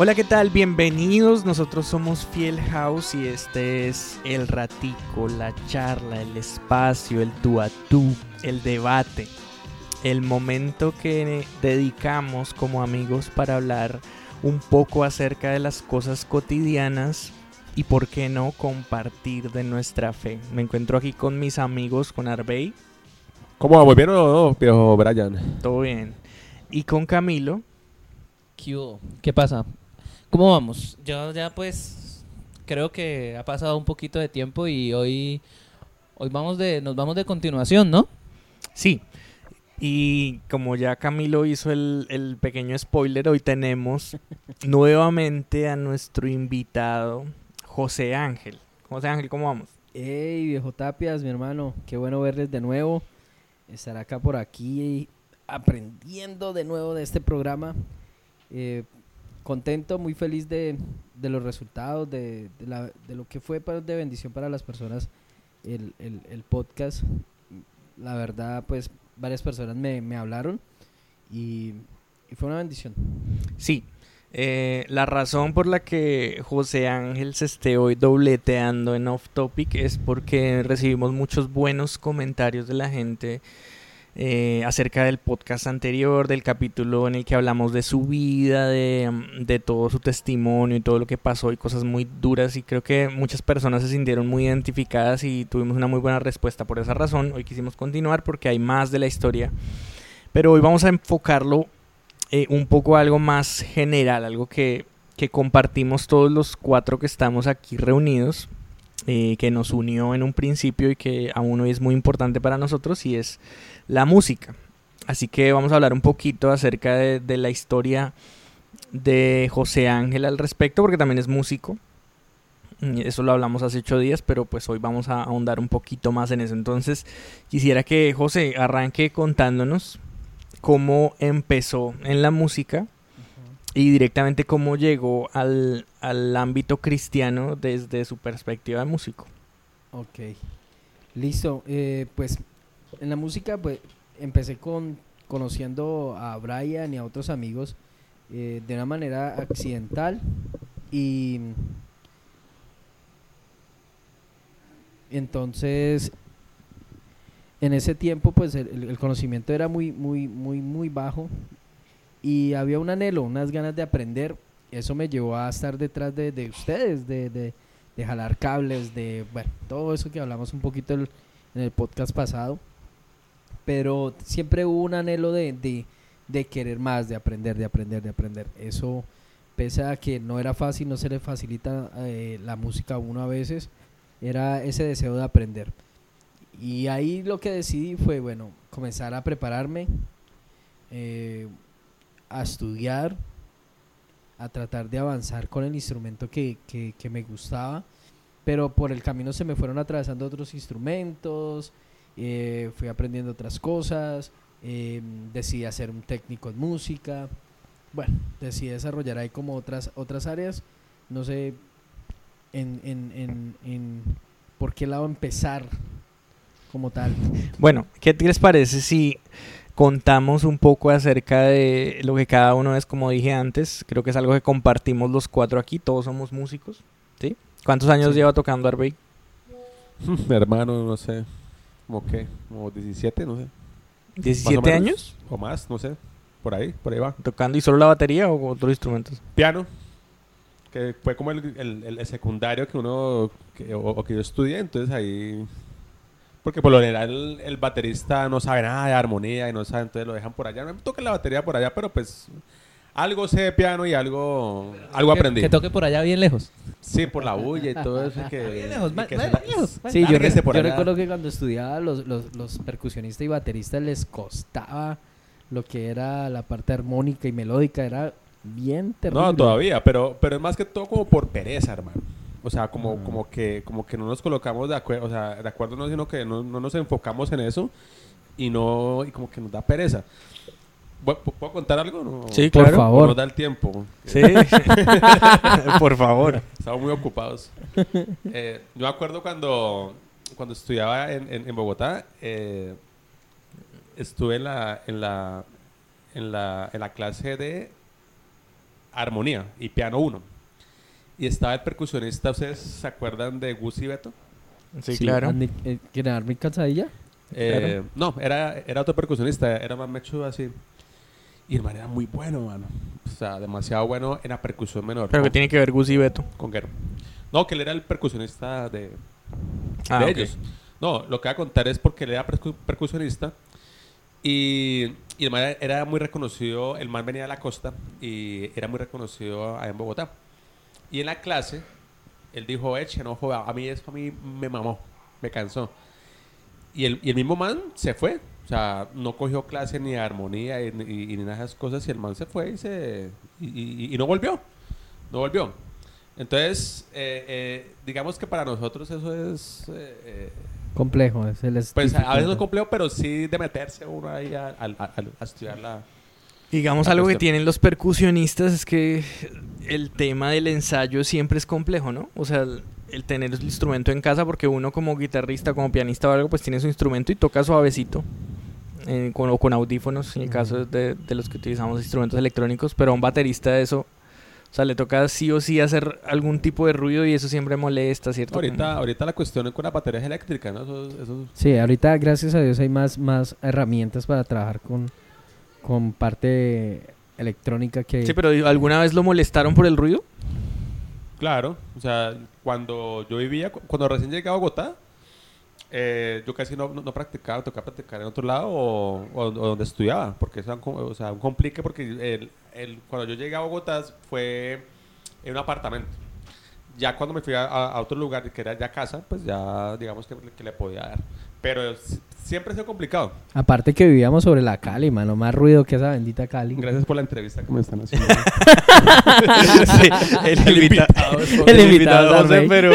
Hola, ¿qué tal? Bienvenidos. Nosotros somos Fiel House y este es el ratico, la charla, el espacio, el tú a tú, el debate, el momento que dedicamos como amigos para hablar un poco acerca de las cosas cotidianas y por qué no compartir de nuestra fe. Me encuentro aquí con mis amigos, con Arbey. ¿Cómo vamos? ¿Bien o no, viejo Brian? Todo bien. Y con Camilo. ¿Qué pasa? ¿Cómo vamos? Yo ya pues creo que ha pasado un poquito de tiempo y hoy hoy vamos de nos vamos de continuación, ¿no? Sí. Y como ya Camilo hizo el, pequeño spoiler, hoy tenemos nuevamente a nuestro invitado, José Ángel. José Ángel, ¿cómo vamos? Hey, viejo Tapias, mi hermano, qué bueno verles de nuevo. Estar acá por aquí aprendiendo de nuevo de este programa. Eh, contento, muy feliz de, los resultados, de, lo que fue de bendición para las personas el, podcast. La verdad, pues varias personas me, hablaron y, fue una bendición. Sí, eh, la razón por la que José Ángel se esté hoy dobleteando en Off Topic es porque recibimos muchos buenos comentarios de la gente eh, acerca del podcast anterior, del capítulo en el que hablamos de su vida, de, de, todo su testimonio y todo lo que pasó y cosas muy duras y creo que muchas personas se sintieron muy identificadas y tuvimos una muy buena respuesta por esa razón. Hoy quisimos continuar porque hay más de la historia, pero hoy vamos a enfocarlo eh, un poco a algo más general, algo que, que compartimos todos los cuatro que estamos aquí reunidos. Eh, que nos unió en un principio y que aún hoy es muy importante para nosotros y es la música. Así que vamos a hablar un poquito acerca de, la historia de José Ángel al respecto, porque también es músico. Eso lo hablamos hace ocho días, pero pues hoy vamos a ahondar un poquito más en eso. Entonces, quisiera que José arranque contándonos cómo empezó en la música y directamente cómo llegó al, al ámbito cristiano desde su perspectiva de músico. Ok, listo. Eh, pues en la música, pues empecé con conociendo a Brian y a otros amigos eh, de una manera accidental y entonces en ese tiempo pues el, conocimiento era muy muy muy muy bajo y había un anhelo unas ganas de aprender eso me llevó a estar detrás de, ustedes de, de, jalar cables de bueno todo eso que hablamos un poquito en el podcast pasado pero siempre hubo un anhelo de, querer más, de aprender, de aprender, de aprender. Eso, pese a que no era fácil, no se le facilita eh, la música a uno a veces, era ese deseo de aprender. Y ahí lo que decidí fue, bueno, comenzar a prepararme, eh, a estudiar, a tratar de avanzar con el instrumento que, que me gustaba, pero por el camino se me fueron atravesando otros instrumentos, eh, fui aprendiendo otras cosas, eh, decidí hacer un técnico en música, bueno, decidí desarrollar ahí como otras, otras áreas, no sé en, en, en, por qué lado empezar como tal. Bueno, ¿qué les parece si contamos un poco acerca de lo que cada uno es, como dije antes, creo que es algo que compartimos los cuatro aquí, todos somos músicos, ¿sí? ¿Cuántos años lleva tocando Arbey? Mi hermano, no sé, como que, como 17, no sé. ¿17 años? O más, no sé. Por ahí, por ahí va. ¿Tocando y solo la batería o otros instrumentos? Piano. Que fue como el, el, secundario que uno, que, o, que yo estudié, entonces ahí... Porque por lo general el, baterista no sabe nada de armonía y no sabe, entonces lo dejan por allá. No me toca la batería por allá, pero pues algo sé de piano y algo, algo aprendí. Que toque por allá bien lejos. Sí, por la bulla y todo eso. Que, bien lejos, lejos. Sí, yo, recuerdo que cuando estudiaba los, los, los, percusionistas y bateristas les costaba lo que era la parte armónica y melódica, era bien terrible. No, todavía, pero, pero es más que todo como por pereza, hermano. O sea, como, ah. como, que, como que no nos colocamos de acuerdo, o sea, de acuerdo no, sino que no, no nos enfocamos en eso y no, y como que nos da pereza. ¿Puedo contar algo? Sí, claro. Por favor. Nos da el tiempo. Sí. por favor. Estamos muy ocupados. Eh, yo me acuerdo cuando, cuando estudiaba en, en, Bogotá, eh, estuve en la, en, la, en, la, en la clase de armonía y piano 1. Y estaba el percusionista, ¿ustedes se acuerdan de Gus y Beto? Sí, claro. Eh, ¿Quieren dar mi cansadilla? Eh, No, era, era otro percusionista, era más mechudo así. Y el man era muy bueno, mano. O sea, demasiado bueno en la percusión menor. Pero que tiene que ver Gus y Beto. con Guerrero. No, que él era el percusionista de, Ah, de ellos. No, lo que voy a contar es porque él era percu- percusionista y, y el man era, era muy reconocido, el man venía de la costa y era muy reconocido allá en Bogotá. Y en la clase, él dijo, eche, no joda, a mí eso a mí me mamó, me cansó. Y el, y el mismo man se fue, o sea, no cogió clase ni de armonía y, y- y ni nada de esas cosas y el man se fue y, se, y, y- y no volvió, no volvió. Entonces, eh, eh, digamos que para nosotros eso es... eh, eh, Complejo, es el pues a veces no es complejo, pero sí de meterse uno ahí a, a- a- a estudiar la... Digamos La algo que cuestión. tienen los percusionistas es que el tema del ensayo siempre es complejo, ¿no? O sea, el, el tener el instrumento en casa porque uno como guitarrista, como pianista o algo, pues tiene su instrumento y toca suavecito. eh, con, o con audífonos, en el caso de, de los que utilizamos instrumentos electrónicos, pero a un baterista eso, o sea, le toca sí o sí hacer algún tipo de ruido y eso siempre molesta, ¿cierto? Ahorita, Como- ahorita la cuestión es con las baterías eléctricas, ¿no? Eso, eso- Sí, ahorita gracias a Dios hay más, más herramientas para trabajar con, con parte electrónica que... Sí, pero ¿alguna vez lo molestaron por el ruido? Claro, o sea, cuando yo vivía, cu- cuando recién llegué a Bogotá, eh, yo casi no, no, no practicaba, tocaba practicar en otro lado o, o- o donde estudiaba, porque eso era un, com- o sea, un complique, porque el, el- cuando yo llegué a Bogotá fue en un apartamento. Ya cuando me fui a, a- a otro lugar, que era ya casa, pues ya digamos que, que le podía dar. Pero siempre ha sido complicado. Aparte que vivíamos sobre la Cali, mano, más ruido que esa bendita Cali. Gracias por la entrevista que me están haciendo. Sí, el, El invita- invitado el El invitado José, pero,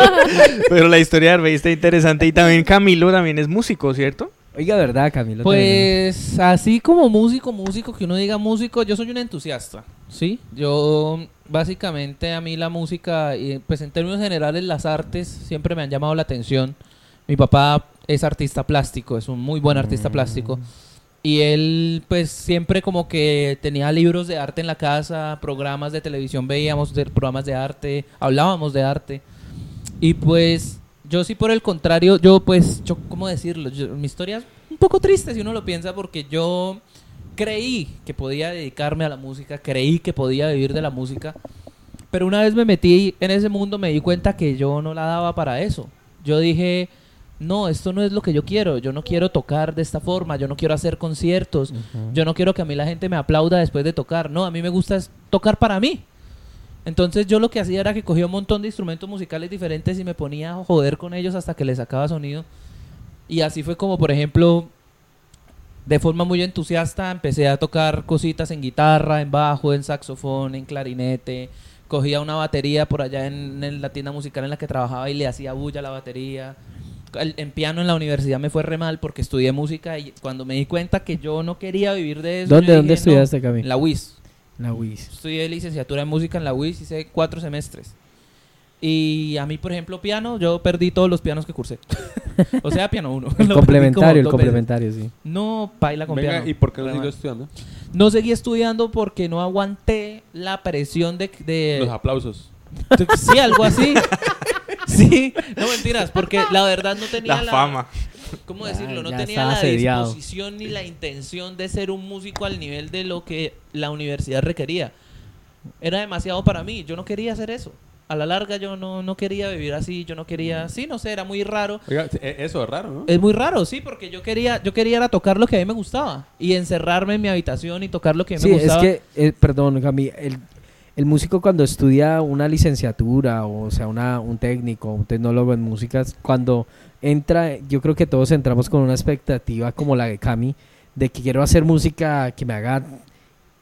pero la historia de Arvey está interesante y también Camilo también es músico, ¿cierto? Oiga, ¿verdad, Camilo? Pues así como músico, músico, que uno diga músico, yo soy un entusiasta, ¿sí? Yo básicamente a mí la música, y pues en términos generales las artes siempre me han llamado la atención. Mi papá es artista plástico, es un muy buen artista Mm. plástico. Y él pues siempre como que tenía libros de arte en la casa, programas de televisión veíamos de, programas de arte, hablábamos de arte. Y pues yo sí por el contrario, yo pues, yo, ¿cómo decirlo? Yo- mi historia es un poco triste si uno lo piensa porque yo creí que podía dedicarme a la música, creí que podía vivir de la música, pero una vez me metí en ese mundo me di cuenta que yo no la daba para eso. Yo dije, no, esto no es lo que yo quiero, yo no quiero tocar de esta forma, yo no quiero hacer conciertos, yo no quiero que a mí la gente me aplauda después de tocar, no, a mí me gusta es tocar para mí. Entonces yo lo que hacía era que cogía un montón de instrumentos musicales diferentes y me ponía a joder con ellos hasta que les sacaba sonido. Y así fue como, por ejemplo, de forma muy entusiasta empecé a tocar cositas en guitarra, en bajo, en saxofón, en clarinete. Cogía una batería por allá en, en la tienda musical en la que trabajaba y le hacía bulla a la batería. El- en piano en la universidad me fue re mal porque estudié música y cuando me di cuenta que yo no quería vivir de eso. ¿Dónde, dónde dije, "No". estudiaste, Camilo? En la UIS. La UIS. Estudié licenciatura en música en la UIS, hice cuatro semestres. Y a mí, por ejemplo, piano, yo perdí todos los pianos que cursé. o sea, piano uno. El complementario, el veces. complementario, sí. No, baila con Venga, piano. ¿y por qué no siguió estudiando? No seguí estudiando porque no aguanté la presión de... de- Los aplausos. sí, algo así. sí, no mentiras, porque la verdad no tenía La la... fama. ¿Cómo decirlo? No ya tenía la asediado. disposición ni la intención de ser un músico al nivel de lo que la universidad requería. Era demasiado para mí, yo no quería hacer eso. A la larga yo no, no quería vivir así, yo no quería, sí, no sé, era muy raro. Oiga, e- eso es raro, ¿no? Es muy raro, sí, porque yo quería, yo quería era tocar lo que a mí me gustaba y encerrarme en mi habitación y tocar lo que a mí Sí, me es gustaba. que, eh, perdón, Cami, el, el músico cuando estudia una licenciatura, o sea, una, un técnico, un tecnólogo en música, cuando entra, yo creo que todos entramos con una expectativa como la de Cami, de que quiero hacer música que me haga,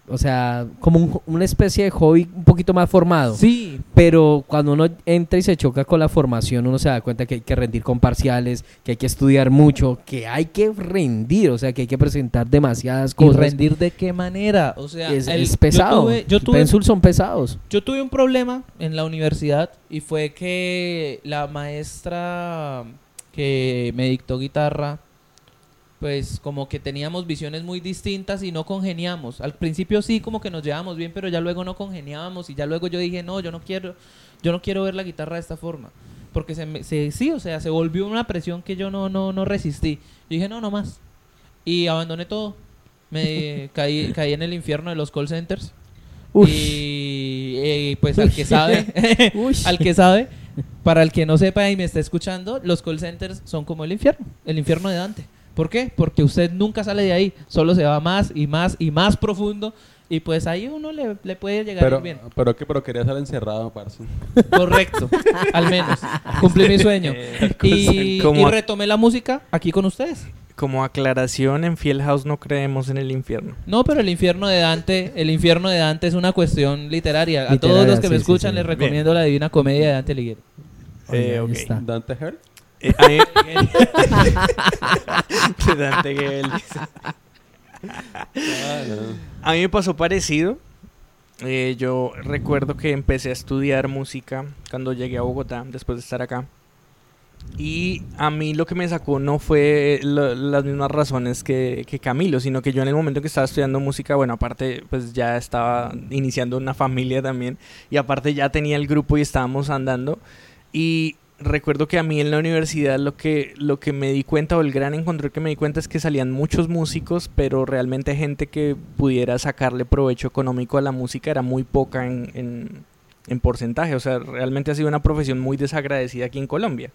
o sea, como un- una especie de hobby un poquito más formado. Sí, Pero cuando uno entra y se choca con la formación, uno se da cuenta que hay que rendir con parciales, que hay que estudiar mucho, que hay que rendir, o sea, que hay que presentar demasiadas ¿y cosas. rendir de qué manera? O sea, es, el- es pesado. Yo tuve, yo tuve- Pensul son pesados. yo tuve un problema en la universidad y fue que la maestra que me dictó guitarra pues como que teníamos visiones muy distintas y no congeniamos. Al principio sí como que nos llevábamos bien, pero ya luego no congeniábamos y ya luego yo dije, "No, yo no quiero yo no quiero ver la guitarra de esta forma." Porque se, se sí, o sea, se volvió una presión que yo no no no resistí. Yo dije, "No, no más." Y abandoné todo. Me caí caí en el infierno de los call centers. Uy. Y, eh, pues al que sabe, al que sabe, para el que no sepa y me está escuchando, los call centers son como el infierno, el infierno de Dante. ¿Por qué? Porque usted nunca sale de ahí, solo se va más y más y más profundo y pues ahí uno le, le puede llegar Pero, bien. pero que pero quería estar encerrado, parce. Correcto, al menos. Cumplí mi sueño. Eh, Y, y retomé la música aquí con ustedes. Como aclaración, en Fiel House no creemos en el infierno. No, pero el infierno de Dante, el infierno de Dante es una cuestión literaria. A todos los que me sí, escuchan sí. les recomiendo la Divina Comedia de Dante Alighieri. Oye, Eh. Dante Hearn. Eh, a mí- Dante Gebel dice. A mí me pasó parecido. Eh, yo recuerdo que empecé a estudiar música cuando llegué a Bogotá, después de estar acá. Y a mí lo que me sacó no fue las mismas razones que, que Camilo, sino que yo en el momento que estaba estudiando música, bueno, aparte pues ya estaba iniciando una familia también y aparte ya tenía el grupo y estábamos andando. Y recuerdo que a mí en la universidad lo que, lo que me di cuenta o el gran encontró que me di cuenta es que salían muchos músicos, pero realmente gente que pudiera sacarle provecho económico a la música era muy poca en, en, en porcentaje. O sea, realmente ha sido una profesión muy desagradecida aquí en Colombia.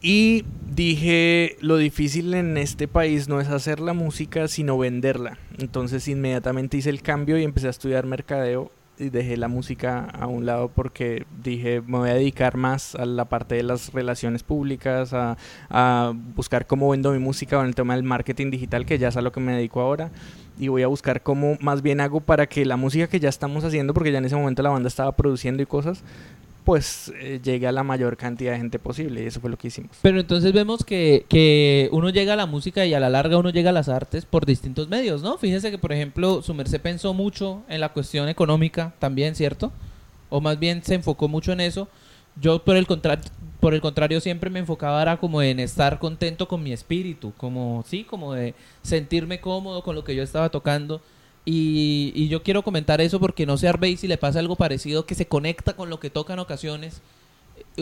Y dije, lo difícil en este país no es hacer la música, sino venderla. Entonces inmediatamente hice el cambio y empecé a estudiar mercadeo y dejé la música a un lado porque dije, me voy a dedicar más a la parte de las relaciones públicas, a, a buscar cómo vendo mi música con el tema del marketing digital, que ya es a lo que me dedico ahora. Y voy a buscar cómo más bien hago para que la música que ya estamos haciendo, porque ya en ese momento la banda estaba produciendo y cosas, pues eh, llegue a la mayor cantidad de gente posible. Y eso fue lo que hicimos. Pero entonces vemos que, que uno llega a la música y a la larga uno llega a las artes por distintos medios, ¿no? Fíjense que, por ejemplo, su merced pensó mucho en la cuestión económica también, ¿cierto? O más bien se enfocó mucho en eso. Yo, por el, contra por el contrario, siempre me enfocaba era como en estar contento con mi espíritu, como, sí, como de sentirme cómodo con lo que yo estaba tocando. Y, y yo quiero comentar eso porque no sé a Arbey si le pasa algo parecido que se conecta con lo que toca en ocasiones.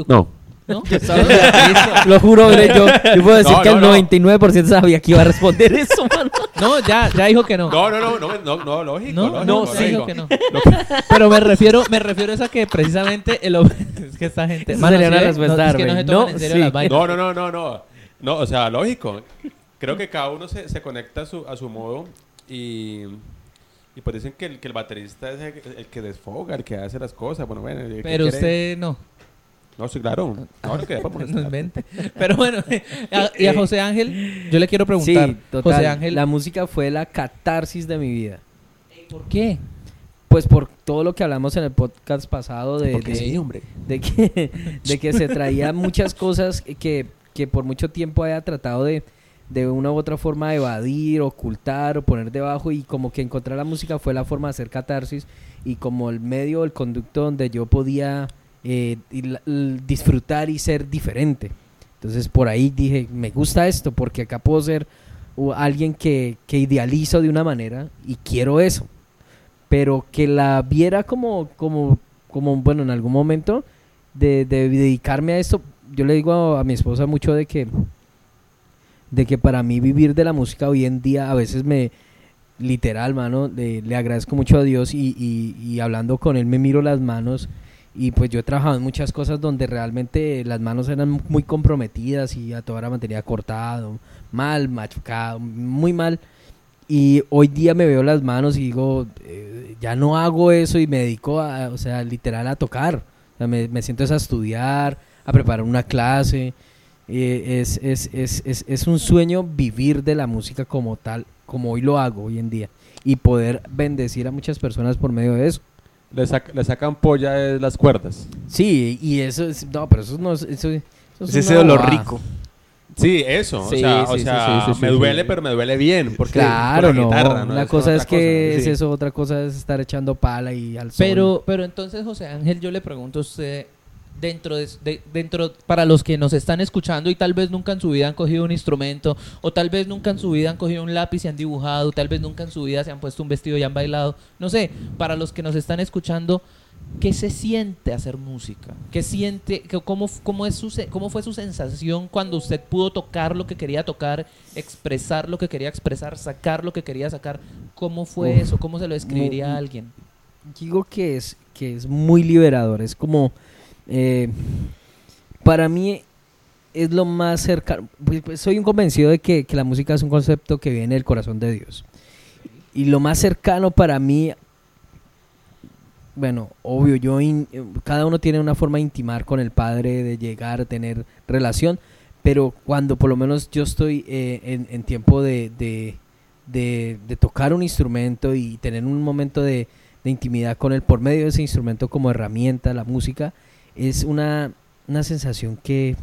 No. ¿No? Lo juro, bre, yo, yo puedo decir No, que no, el 99% sabía que iba a responder eso, mano. No, ya, ya dijo que no. No, no, no, no, no, no, lógico. No, lógico, no, lógico. sí dijo que no. Pero me refiero, me refiero a que precisamente el es que esta gente. Esa sería ¿sí una ve? respuesta no, es que no en serio sí. las. No, no, no, no, no. No, o sea, lógico. Creo que cada uno se, se conecta a su, a su modo y, y pues dicen que el, que el baterista es el, el que desfoga, el que hace las cosas. Bueno, bueno. el que Pero quiere- usted no, No, sí, claro. No, no, que no invente. Pero bueno, a- y a José Ángel, yo le quiero preguntar. Sí, total. José Ángel, La música fue la catarsis de mi vida. ¿por qué? Pues por todo lo que hablamos en el podcast pasado de- sí, hombre. de que, de que se traían muchas cosas que, que por mucho tiempo había tratado de, de una u otra forma evadir, ocultar o poner debajo y como que encontrar la música fue la forma de hacer catarsis y como el medio, el conducto donde yo podía eh, disfrutar y ser diferente. Entonces por ahí dije, me gusta esto porque acá puedo ser alguien que, que idealizo de una manera y quiero eso. Pero que la viera como, como, como bueno, en algún momento de, de dedicarme a esto, yo le digo a, a mi esposa mucho de que, de que para mí vivir de la música hoy en día a veces me, literal, mano, le, le agradezco mucho a Dios y, y, y hablando con él me miro las manos y pues yo he trabajado en muchas cosas donde realmente las manos eran muy comprometidas y a toda hora mantenía cortado, mal, machucado, muy mal. Y hoy día me veo las manos y digo, eh, ya no hago eso y me dedico a, o sea, literal a tocar. O sea, me, me siento a estudiar, a preparar una clase. Eh, es, es, es, es, es un sueño vivir de la música como tal, como hoy lo hago hoy en día. Y poder bendecir a muchas personas por medio de eso. Le, sac- le sacan polla de las cuerdas. Sí, y eso es, no, pero eso no es, eso, eso es Es ese dolor bobada. rico. Sí, eso. Sí, o sea, o sí, sea sí, sí, me duele, sí. pero me duele bien. Porque Claro, con la no. guitarra, ¿no? Una Es cosa es que cosa, es sí. eso, otra cosa es estar echando pala y al sol. Pero, pero entonces, José Ángel, yo le pregunto a usted, dentro de, de- dentro para los que nos están escuchando y tal vez nunca en su vida han cogido un instrumento o tal vez nunca en su vida han cogido un lápiz y han dibujado, tal vez nunca en su vida se han puesto un vestido y han bailado, no sé, para los que nos están escuchando ¿Qué se siente hacer música? ¿Qué siente? qué- cómo, cómo, es su, ¿Cómo fue su sensación cuando usted pudo tocar lo que quería tocar, expresar lo que quería expresar, sacar lo que quería sacar? ¿Cómo fue Uf. eso? ¿Cómo se lo describiría Mu- a alguien? digo que es que es muy liberador es como eh, para mí es lo más cercano pues, pues, soy un convencido de que, que la música es un concepto que viene del corazón de Dios. Y lo más cercano para mí bueno obvio yo in- cada uno tiene una forma de intimar con el padre de llegar a tener relación pero cuando por lo menos yo estoy eh, en, en tiempo de, de, de- de tocar un instrumento y tener un momento de, de intimidad con él por medio de ese instrumento como herramienta, la música, es una, una sensación que,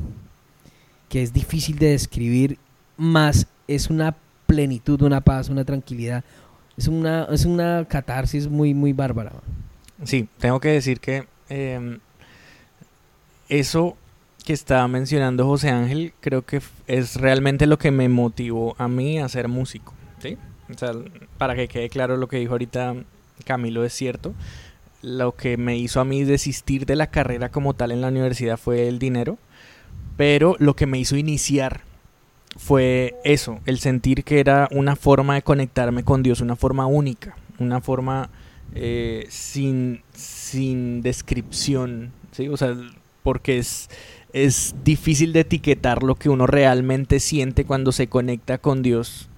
que es difícil de describir, más es una plenitud, una paz, una tranquilidad. Es una, es una catarsis muy, muy bárbara. Sí, tengo que decir que em, eso que estaba mencionando José Ángel creo que es realmente lo que me motivó a mí a ser músico. ¿sí? Para que quede claro lo que dijo ahorita Camilo es cierto. Lo que me hizo a mí desistir de la carrera como tal en la universidad fue el dinero, pero lo que me hizo iniciar fue eso, el sentir que era una forma de conectarme con Dios, una forma única, una forma eh, sin, sin descripción. O sea, porque es, es difícil de etiquetar lo que uno realmente siente cuando se conecta con Dios.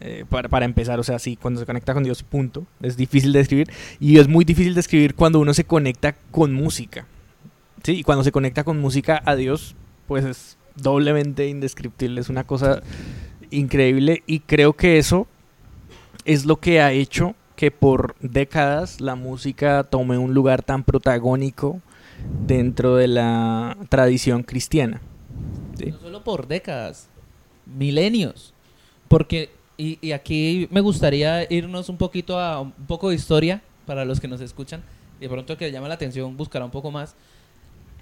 Eh, para, para empezar, o sea, sí, cuando se conecta con Dios, punto. Es difícil de describir. Y es muy difícil de escribir cuando uno se conecta con música. Sí, y cuando se conecta con música a Dios, pues es doblemente indescriptible. Es una cosa increíble. Y creo que eso es lo que ha hecho que por décadas la música tome un lugar tan protagónico dentro de la tradición cristiana. No solo por décadas, milenios. Porque, y, y aquí me gustaría irnos un poquito a un poco de historia para los que nos escuchan. De pronto que les llama la atención buscará un poco más.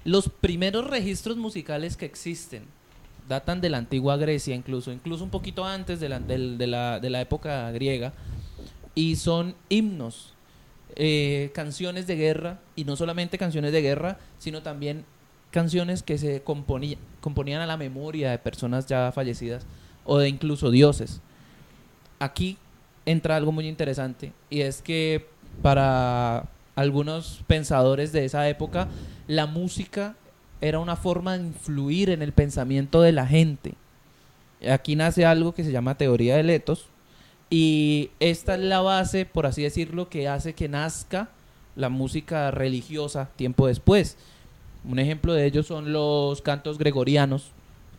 Los primeros registros musicales que existen datan de la antigua Grecia, incluso, incluso un poquito antes de la, del- de la, de la época griega. Y son himnos, eh, canciones de guerra, y no solamente canciones de guerra, sino también canciones que se componía- componían a la memoria de personas ya fallecidas o de incluso dioses. Aquí entra algo muy interesante y es que para algunos pensadores de esa época la música era una forma de influir en el pensamiento de la gente. Aquí nace algo que se llama teoría de Letos y esta es la base, por así decirlo, que hace que nazca la música religiosa tiempo después. Un ejemplo de ello son los cantos gregorianos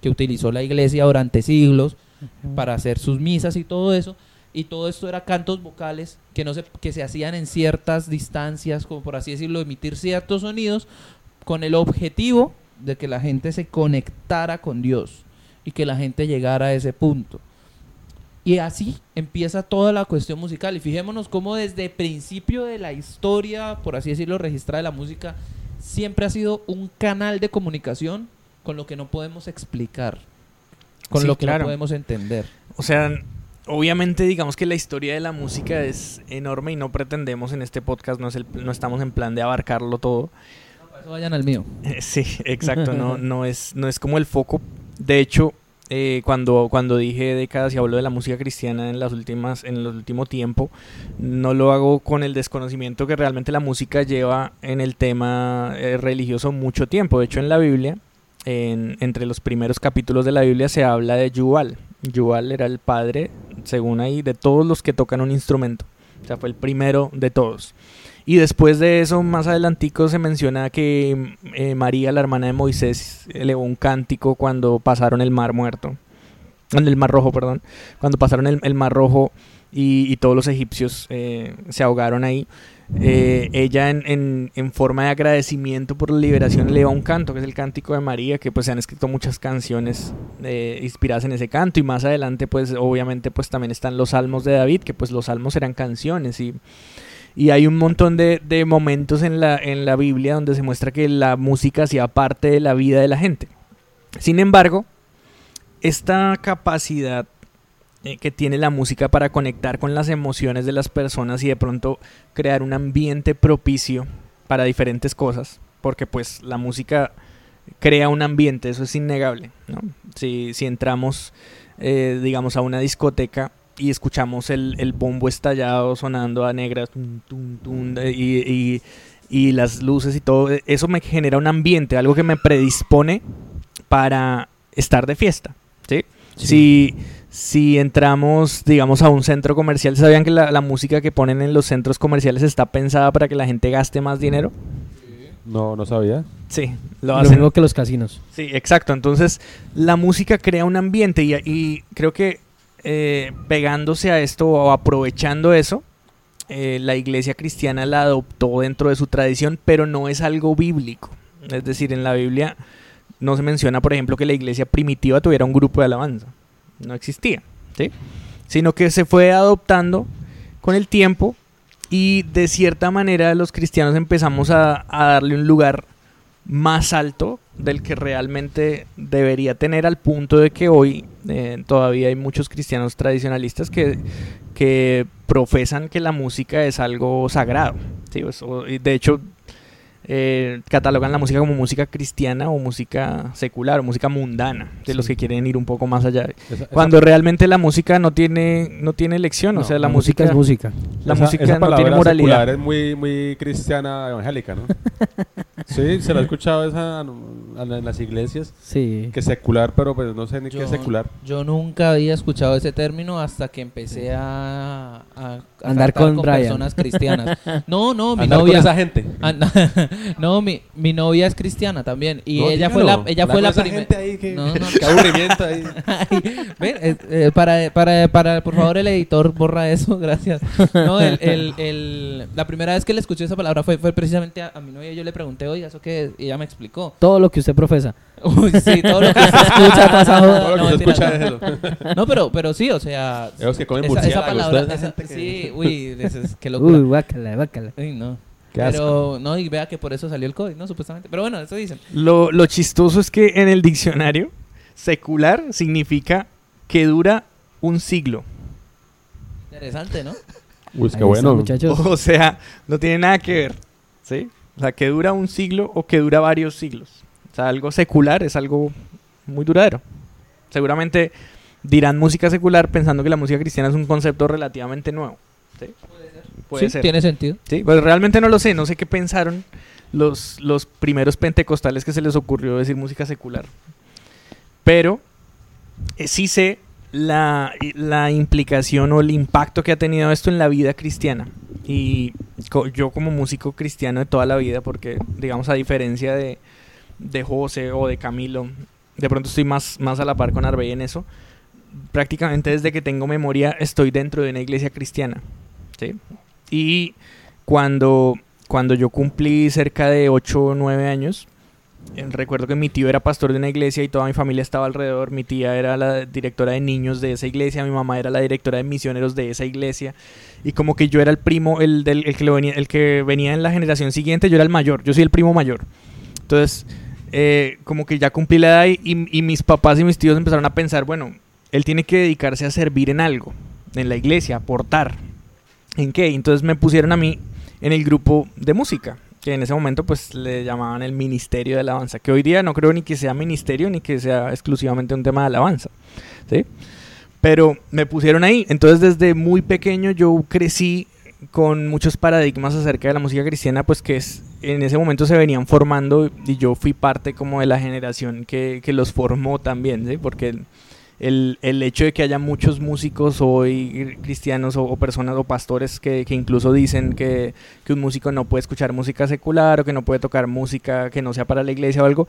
que utilizó la iglesia durante siglos para hacer sus misas y todo eso. Y todo esto era cantos vocales que, no se, que se hacían en ciertas distancias, como por así decirlo, emitir ciertos sonidos con el objetivo de que la gente se conectara con Dios y que la gente llegara a ese punto. Y así empieza toda la cuestión musical. Y fijémonos cómo desde el principio de la historia, por así decirlo, registrada de la música, siempre ha sido un canal de comunicación con lo que no podemos explicar, con Sí, lo que claro. no podemos entender. O sea, obviamente digamos que la historia de la música es enorme y no pretendemos en este podcast, no, es el- no estamos en plan de abarcarlo todo. Para eso vayan al mío. Sí, exacto, no, no, es, no es como el foco. De hecho, eh, cuando, cuando dije décadas y hablo de la música cristiana en las últimas, en el último tiempo, no lo hago con el desconocimiento que realmente la música lleva en el tema eh, religioso mucho tiempo. De hecho, en la Biblia, en- entre los primeros capítulos de la Biblia se habla de Yuval. Yuval era el padre, según ahí, de todos los que tocan un instrumento. O sea, fue el primero de todos. Y después de eso, más adelantico, se menciona que eh, María, la hermana de Moisés, elevó un cántico cuando pasaron el mar muerto. El mar rojo, perdón. Cuando pasaron el, mar rojo y, y todos los egipcios eh, se ahogaron ahí. Eh, ella en, en- forma de agradecimiento por la liberación eleva un canto, que es el cántico de María, que pues se han escrito muchas canciones eh, inspiradas en ese canto y más adelante pues obviamente pues también están los salmos de David, que pues los salmos eran canciones y Y hay un montón de, de momentos en la, en la Biblia donde se muestra que la música hacía parte de la vida de la gente. Sin embargo, esta capacidad que tiene la música para conectar con las emociones de las personas y de pronto crear un ambiente propicio para diferentes cosas, porque pues la música crea un ambiente, eso es innegable. ¿no? Si, si entramos, eh, digamos, a una discoteca y escuchamos el, el bombo estallado sonando a negras tum, tum, tum, de- y, y- y las luces y todo, eh, eso me genera un ambiente, algo que me predispone para estar de fiesta. ¿sí? Si, si entramos, digamos, a un centro comercial, ¿sabían que la, la música que ponen en los centros comerciales está pensada para que la gente gaste más dinero? No, no sabía. Sí, lo Lo hacen. mismo que los casinos. Sí, exacto. Entonces, la música crea un ambiente y, y creo que eh, pegándose a esto o aprovechando eso, eh, la iglesia cristiana la adoptó dentro de su tradición, pero no es algo bíblico. Es decir, en la Biblia no se menciona, por ejemplo, que la iglesia primitiva tuviera un grupo de alabanza. No existía, ¿sí? Sino que se fue adoptando con el tiempo y de cierta manera los cristianos empezamos a, darle un lugar más alto del que realmente debería tener al punto de que hoy eh, todavía hay muchos cristianos tradicionalistas que, que profesan que la música es algo sagrado. ¿sí? Pues, de hecho, eh, catalogan la música como música cristiana o música secular o música mundana, de los que quieren ir un poco más allá. Esa- esa- Cuando realmente la música no tiene, no tiene elección, o sea, la, música, es música. la esa- música esa no tiene moralidad. secular es muy, muy cristiana evangélica, ¿no? sí, se lo he escuchado esa, en las iglesias. Sí. Que secular, pero pues no sé ni qué es secular. yo nunca había escuchado ese término hasta que empecé a, a- a Andar con personas cristianas. No, no, mi Andar con novia. esa gente. Ah, no, mi, mi novia es cristiana también y No, ella dígalo. fue la ella fue la primera que- No, no. Qué aburrimiento ahí. Ven, eh, eh, para, para, para, por favor, el editor, borra eso, gracias. No, el, el, el- la primera vez que le escuché esa palabra fue, fue precisamente a, a mi novia. Yo le pregunté, oye, ¿eso qué es? Y ella me explicó. Todo lo que usted profesa. Uy, sí, todo lo que usted escucha pasa joda. Todo lo que No, se mentira, escucha es eso. No, pero, pero sí, o sea. Esos que comen esa, esa palabra. esa sí, uy, es- qué locura. Uy, guácala, guácala. Uy, no. Qué asco. Pero, no, y vea que por eso salió el COVID, ¿no? Supuestamente. Pero bueno, eso dicen. Lo, lo chistoso es que en el diccionario, secular significa que dura un siglo. Interesante, ¿no? Uy, es Ahí que bueno. está, muchachos. O sea, no tiene nada que ver. ¿Sí? O sea, que dura un siglo o que dura varios siglos. O sea, algo secular es algo muy duradero. Seguramente dirán música secular pensando que la música cristiana es un concepto relativamente nuevo. ¿sí? Puede sí, ser. tiene sentido. Sí, pues realmente no lo sé, no sé qué pensaron los, los primeros pentecostales que se les ocurrió decir música secular. Pero eh, sí sé la, la implicación o el impacto que ha tenido esto en la vida cristiana. Y co- yo como músico cristiano de toda la vida, porque digamos a diferencia de, de José o de Camilo, de pronto estoy más, más a la par con Arbey en eso, prácticamente desde que tengo memoria estoy dentro de una iglesia cristiana. ¿sí? Y cuando, cuando yo cumplí cerca de 8 o 9 años, eh, recuerdo que mi tío era pastor de una iglesia y toda mi familia estaba alrededor. Mi tía era la directora de niños de esa iglesia, mi mamá era la directora de misioneros de esa iglesia. Y como que yo era el primo, el, del, el, que, lo venía, el que venía en la generación siguiente, yo era el mayor, yo soy el primo mayor. Entonces, eh, como que ya cumplí la edad y, y- y mis papás y mis tíos empezaron a pensar, bueno, él tiene que dedicarse a servir en algo, en la iglesia, aportar. ¿En qué? Entonces me pusieron a mí en el grupo de música, que en ese momento pues le llamaban el Ministerio de Alabanza, que hoy día no creo ni que sea ministerio ni que sea exclusivamente un tema de alabanza, ¿sí? Pero me pusieron ahí, entonces desde muy pequeño yo crecí con muchos paradigmas acerca de la música cristiana, pues que es, en ese momento se venían formando y yo fui parte como de la generación que, que los formó también, ¿sí? Porque el, el, hecho de que haya muchos músicos hoy cristianos o, o personas o pastores que, que incluso dicen que, que un músico no puede escuchar música secular o que no puede tocar música que no sea para la iglesia o algo,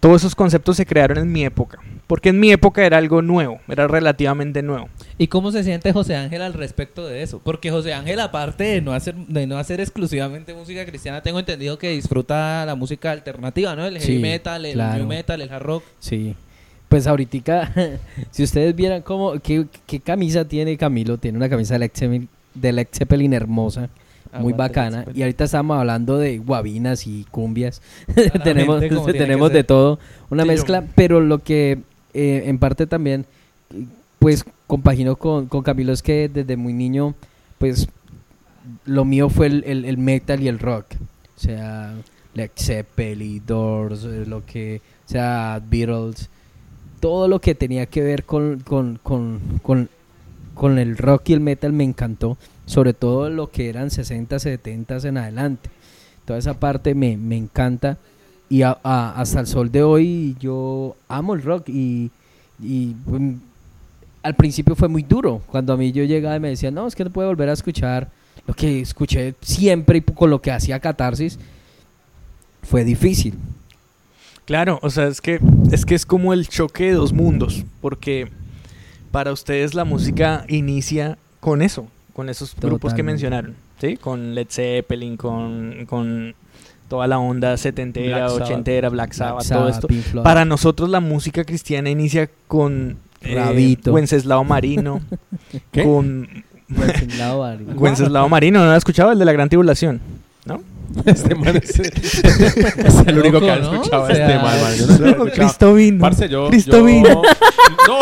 todos esos conceptos se crearon en mi época, porque en mi época era algo nuevo, era relativamente nuevo. ¿Y cómo se siente José Ángel al respecto de eso? Porque José Ángel, aparte de no hacer, de no hacer exclusivamente música cristiana, tengo entendido que disfruta la música alternativa, ¿no? El heavy Sí, metal, el claro. new metal, el hard rock. Sí. Pues ahorita, si ustedes vieran cómo, qué, qué camisa tiene Camilo, tiene una camisa de Led Zeppelin, de Led Zeppelin hermosa. muy Aguante bacana. Y ahorita estamos hablando de guabinas y cumbias. Tenemos tenemos de ser. todo, una Sí, yo- mezcla, pero lo que eh, en parte también, pues compagino con, con Camilo es que desde muy niño, pues lo mío fue el, el- el metal y el rock. O sea, Led Zeppelin, Doors, eh, lo que, o sea, Beatles, todo lo que tenía que ver con, con, con, con, con el rock y el metal me encantó, sobre todo lo que eran 60, 70 en adelante. Toda esa parte me, me encanta y hasta el sol de hoy yo amo el rock y, y, mm, al principio fue muy duro cuando a mí yo llegaba y me decían no es que no puedo volver a escuchar lo que escuché siempre y con lo que hacía catarsis fue difícil Claro, o sea, es que es que es como el choque de dos mundos, porque para ustedes la música inicia con eso, con esos grupos que mencionaron, ¿sí? Con Led Zeppelin, con, con toda la onda setentera, Black ochentera, Black Sabbath, Black todo esto. Para nosotros la música cristiana inicia con eh, Rabito. Wenceslao Marino, ¿Qué? con Wenceslao Marino, ¿no lo has escuchado? El de la Gran Tribulación, ¿no? Este man es, es el único que ha Loco, ¿no? escuchado O a sea, este man, man. Yo no lo he escuchado. Cristo vino. Parce, yo... Cristo yo-. No,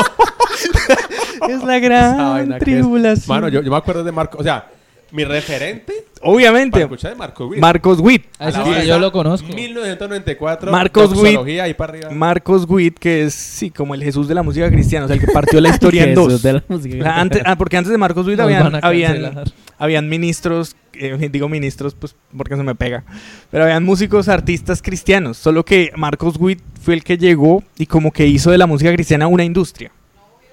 Es la Esa gran vaina que es- tribulación. Mano, yo, yo me acuerdo de Marco... O sea, mi referente para Obviamente, escuchar de Marco Witt. Marcos Witt. Ah, ese Alabanza, sí, yo lo conozco. 1994. Marcos Witt. doxología, ahí para arriba. Marcos Witt, que es, sí, como el Jesús de la música cristiana, o sea, el que partió la historia en Jesús dos. de la música. Ah, antes- ah, porque antes de Marcos Witt habían, habían, habían ministros, eh, digo ministros pues porque se me pega, pero habían músicos, artistas cristianos, solo que Marcos Witt fue el que llegó y como que hizo de la música cristiana una industria.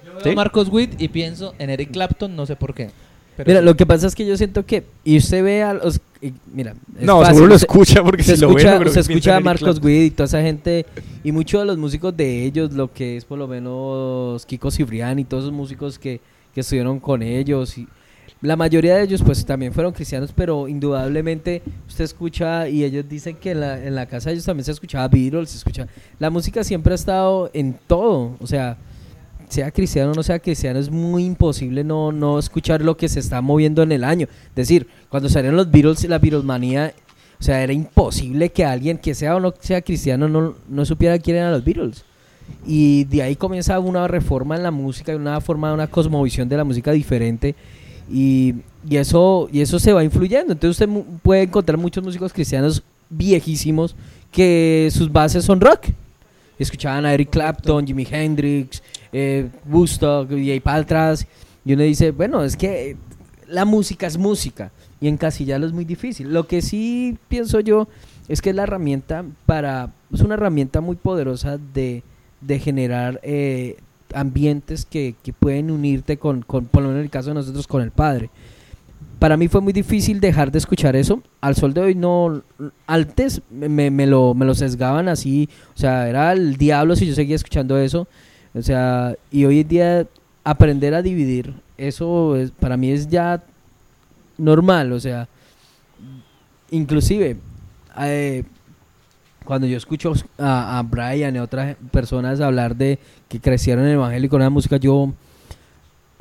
Yo ¿Sí? veo Marcos Witt y pienso en Eric Clapton, no sé por qué. Pero Mira, sí. lo que pasa es que yo siento que, y usted ve a los, y mira, es no, fácil, seguro lo escucha porque se si lo ve, escucha, se escucha a Marcos. Witt y toda esa gente y muchos de los músicos de ellos, lo que es por lo menos Kiko Cibrián y todos esos músicos que, que estuvieron con ellos y la mayoría de ellos pues también fueron cristianos, pero indudablemente usted escucha y ellos dicen que en la, en la casa de ellos también se escuchaba Beatles, se escucha la música siempre ha estado en todo, o sea, sea cristiano o no sea cristiano, es muy imposible no, no escuchar lo que se está moviendo en el año. Es decir, cuando salieron los Beatles, la Beatlemanía, o sea, era imposible que alguien que sea o no sea cristiano no, no supiera quién eran los Beatles. Y de ahí comienza una reforma en la música, una forma, una cosmovisión de la música diferente. Y, y eso, y eso se va influyendo. Entonces usted puede encontrar muchos músicos cristianos viejísimos que sus bases son rock. Escuchaban a Eric Clapton, Jimi Hendrix, eh, Woodstock, y para atrás. Y uno dice, bueno, es que la música es música. Y encasillarlo es muy difícil. Lo que sí pienso yo es que es la herramienta para... Es una herramienta muy poderosa de, de generar eh, ambientes que, que pueden unirte con, con, por lo menos en el caso de nosotros, con el Padre. Para mí fue muy difícil dejar de escuchar eso. Al sol de hoy no... Antes me, me lo, me lo sesgaban así. O sea, era el diablo si yo seguía escuchando eso. O sea, y hoy en día aprender a dividir, eso es, para mí es ya normal. O sea, inclusive... eh, cuando yo escucho a, a Brian y a otras personas hablar de que crecieron en el evangelio con la música, yo...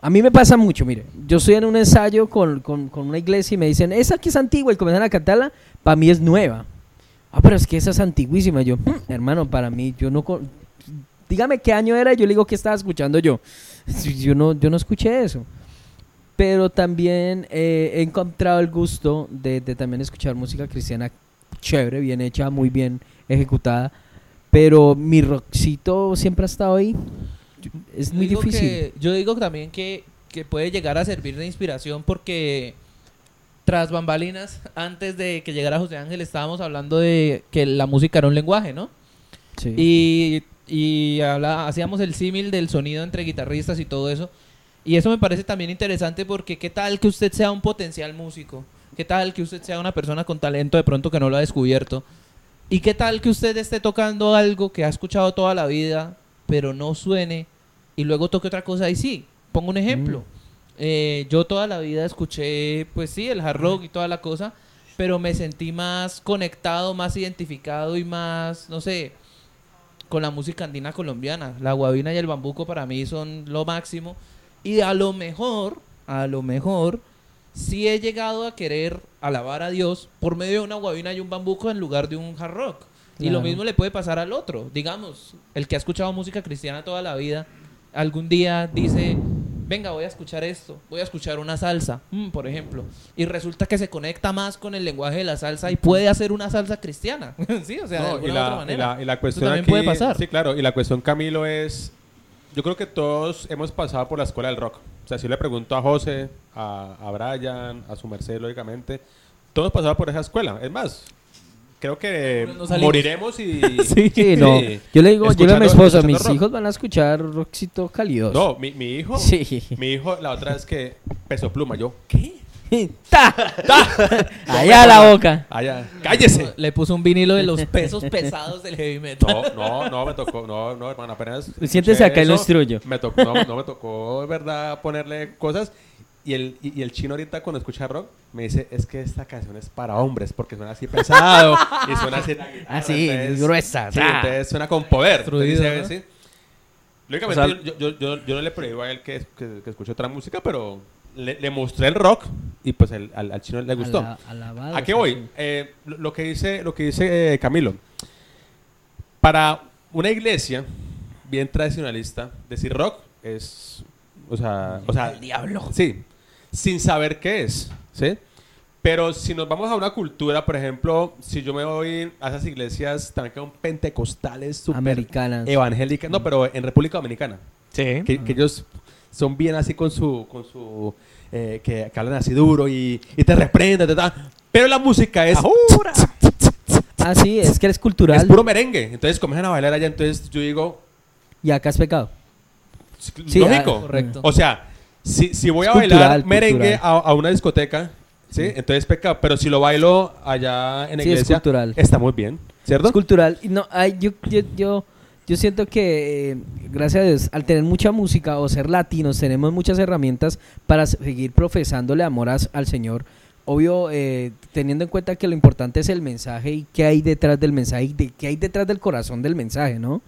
A mí me pasa mucho, mire, yo estoy en un ensayo con, con- con una iglesia y me dicen, esa que es antigua y comienzan a cantarla, para mí es nueva. Ah, pero es que esa es antiguísima. Yo, "Hmm, hermano, para mí, yo no... Dígame qué año era, yo le digo que estaba escuchando yo. Yo no, yo no escuché eso. Pero también eh, he encontrado el gusto de, de también escuchar música cristiana chévere, bien hecha, muy bien ejecutada. Pero mi rockcito siempre ha estado ahí. Es Yo muy digo difícil. que- yo digo también que, que puede llegar a servir de inspiración porque tras bambalinas, antes de que llegara José Ángel, estábamos hablando de que la música era un lenguaje, ¿no? Sí. Y, y habla- hacíamos el símil del sonido entre guitarristas y todo eso. Y eso me parece también interesante porque qué tal que usted sea un potencial músico, qué tal que usted sea una persona con talento de pronto que no lo ha descubierto. Y qué tal que usted esté tocando algo que ha escuchado toda la vida, pero no suene, y luego toque otra cosa y sí. Pongo un ejemplo. Eh, yo toda la vida escuché, pues sí, el hard rock y toda la cosa, pero me sentí más conectado, más identificado y más, no sé, con la música andina colombiana. La guabina y el bambuco para mí son lo máximo. Y a lo mejor, a lo mejor, sí he llegado a querer alabar a Dios por medio de una guabina y un bambuco en lugar de un hard rock. Y lo mismo le puede pasar al otro. Digamos, el que ha escuchado música cristiana toda la vida, algún día dice, venga, voy a escuchar esto, voy a escuchar una salsa, mm, por ejemplo. Y resulta que se conecta más con el lenguaje de la salsa y puede hacer una salsa cristiana. sí, o sea, de alguna y, otra la, y, manera. la, y la Eso cuestión también aquí- puede pasar. Sí, claro. Y la cuestión, Camilo, es... Yo creo que todos hemos pasado por la escuela del rock. O sea, si le pregunto a José, a, a Brian, a su merced, lógicamente, todos pasado por esa escuela. Es más, creo que no moriremos y... Sí, no. Sí. Yo le digo, yo le digo a mi Escuchando- esposa, mis rock. hijos van a escuchar rockcito cálidos. No, mi, mi hijo... Sí. Mi hijo, la otra vez que peso pluma, yo, ¿qué? ¡Ta! ¡Ta! Allá a la boca. Allá, cállese. Le puso un vinilo de los pesos pesados del heavy metal. No, no, no, me tocó, no, no, hermano, apenas. Siéntese acá y lo instruyo. Me tocó, no, no me tocó, verdad, ponerle cosas. Y el, y, y el chino ahorita cuando escucha rock me dice, es que esta canción es para hombres porque suena así pesado y suena así. Así, entonces- gruesa, Sí, ah. entonces suena con poder. Dice, ¿no? sí. Lógicamente O sea- yo, yo, yo, yo no le prohíbo a él que, que, que escuche otra música, pero le, le mostré el rock y pues el- al, al chino le gustó. Ala- alabado ¿A qué voy? Eh, lo, lo que dice, lo que dice eh, Camilo. Para una iglesia bien tradicionalista, decir rock es, o sea, o sea, El diablo. Sí, sin saber qué es, ¿sí? Pero si nos vamos a una cultura, por ejemplo, si yo me voy a esas iglesias son pentecostales, super Americanas. evangélicas, no, pero en República Dominicana, Sí. que, que ellos son bien así con su, con su, eh, que, que hablan así duro y, y te reprenden, ta, ta. pero la música es, Ah, sí, es que eres es cultural. puro merengue, entonces comienzan a bailar allá, entonces yo digo, Y acá es pecado. Sí, lógico, ah, correcto. o sea, si, si voy a bailar merengue a, a una discoteca, ¿sí? Entonces pecado, pero si lo bailo allá en la Sí, es iglesia, cultural. está muy bien, ¿cierto? Es cultural. No, ay, yo, yo, yo, yo siento que, eh, gracias a Dios, al tener mucha música o ser latinos, tenemos muchas herramientas para seguir profesándole amor a- al Señor. Obvio, eh, teniendo en cuenta que lo importante es el mensaje y qué hay detrás del mensaje y de qué hay detrás del corazón del mensaje, ¿no?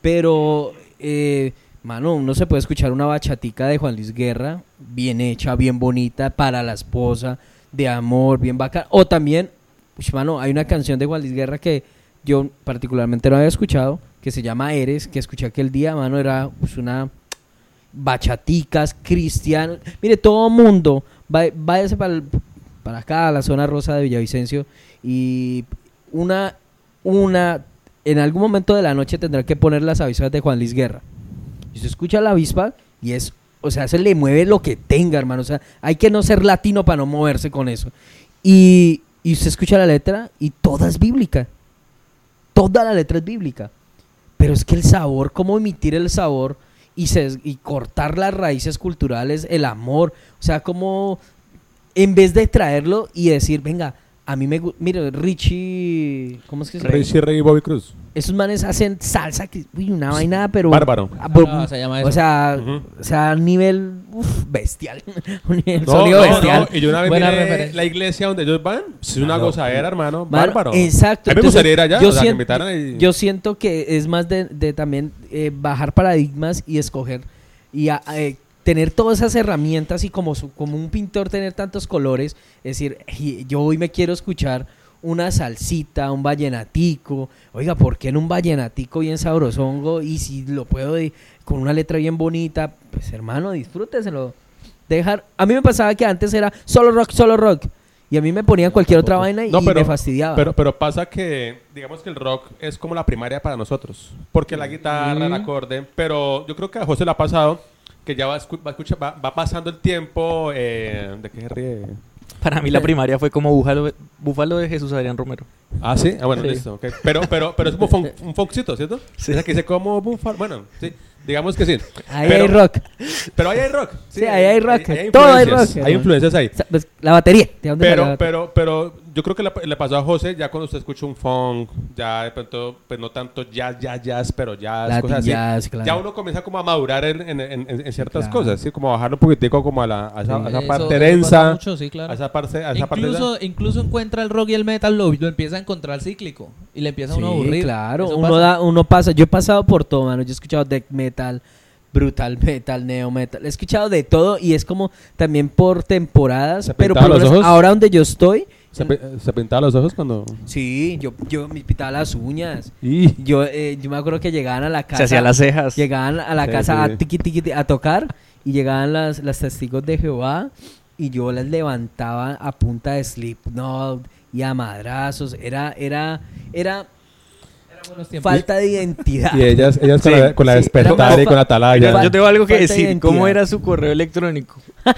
Pero, eh, mano, uno se puede escuchar una bachatica de Juan Luis Guerra, bien hecha, bien bonita, para la esposa, de amor, bien bacana. O también, ush, mano, hay una canción de Juan Luis Guerra que yo particularmente no había escuchado, que se llama Eres, que escuché aquel día, mano, era pues, una bachaticas, cristiano. Mire, todo mundo, váyase para, el- para acá, a la zona rosa de Villavicencio, y una, una, en algún momento de la noche tendrá que poner las avispas de Juan Luis Guerra. Y usted escucha la avispa y es, o sea, se le mueve lo que tenga, hermano. O sea, hay que no ser latino para no moverse con eso. Y, y usted escucha la letra y toda es bíblica. Toda la letra es bíblica. Pero es que el sabor, cómo emitir el sabor y, se, y cortar las raíces culturales, el amor. O sea, como en vez de traerlo y decir, venga, a mí me gusta. Mire, Richie. ¿Cómo es que se llama? Richie Ray y Bobby Cruz. Esos manes hacen salsa, que, uy, una vaina, pero. Bárbaro. Ah, Ah, se llama o eso. sea, Ujú. o sea, a nivel uf, bestial. Un nivel No, sonido no, bestial. no, Y yo una vez miré la iglesia donde ellos van, es una Claro. gozadera, hermano, Mano, bárbaro. Exacto. A mí me gustaría ir allá, yo, o sea, que siento, invitaran y- yo siento que es más de, de también eh, bajar paradigmas y escoger y a- eh, tener todas esas herramientas y como, su- como un pintor tener tantos colores. Es decir, "Ey, yo hoy me quiero escuchar una salsita, un vallenatico. Oiga, ¿por qué en un vallenatico bien sabrosongo? Y si lo puedo de- con una letra bien bonita, pues hermano, disfrúteselo. Dejar, a mí me pasaba que antes era solo rock, solo rock. Y a mí me ponían cualquier otra vaina y, No, y pero- me fastidiaba. Pero, pero pasa que, digamos que el rock es como la primaria para nosotros. Porque la guitarra, el acorde. Pero yo creo que a José le ha pasado que ya va, escu- va, escucha- va, va pasando el tiempo. Eh, ¿De qué se ríe? Para mí la primaria fue como Búfalo, Búfalo de Jesús Adrián Romero. Ah, sí. Ah, bueno, Sí. listo. ok. Pero, pero, pero es como fon- un foxito, ¿cierto? Sí. Esa que dice como búfalo. Bueno, sí. Digamos que sí. Ahí pero, hay rock. Pero ahí hay rock. Sí, ahí hay rock. Hay, Todo hay influencias, rock, Hay hermano. influencias ahí. O sea, pues, la batería. ¿de dónde la Pero, batería? pero, pero yo creo que le, le pasó a José ya cuando usted escucha un funk, ya de pronto, pues no tanto jazz, jazz, jazz, pero jazz, Latin cosas así. jazz, claro. Ya uno comienza como a madurar en, en- en- en ciertas Claro. cosas, ¿sí? Como a bajarlo un poquitico como a, la, a esa, a esa Eso- parte eso pasa densa, mucho, sí, claro. a esa parte, a esa parte Incluso, incluso encuentra el rock y el metal, lo, lo empieza a encontrar cíclico. Y le empieza a uno a Sí, aburrir. claro. Eso Uno, pasa. da, uno pasa. Yo he pasado por todo, mano. Yo he escuchado death metal, brutal metal, neo metal. He escuchado de todo y es como también por temporadas. ¿Se Pero por lo los ojos? ahora donde yo estoy, ¿Se, pi- se pintaba los ojos cuando...? sí, yo, yo me pintaba las uñas. Y... Yo, eh, yo me acuerdo que llegaban a la casa. Se hacía las cejas. Llegaban a la Sí, casa sí. a tiqui, tiqui, ti- a tocar y llegaban las, las testigos de Jehová y yo las levantaba a punta de Slipknot y a madrazos. Era, era, era Eran buenos tiempos. falta de identidad. Y ellas, ellas con, Sí, la, con la sí, despertar y con la atalaya. Fa- Yo tengo algo que falta de decir. ¿Cómo era su correo electrónico?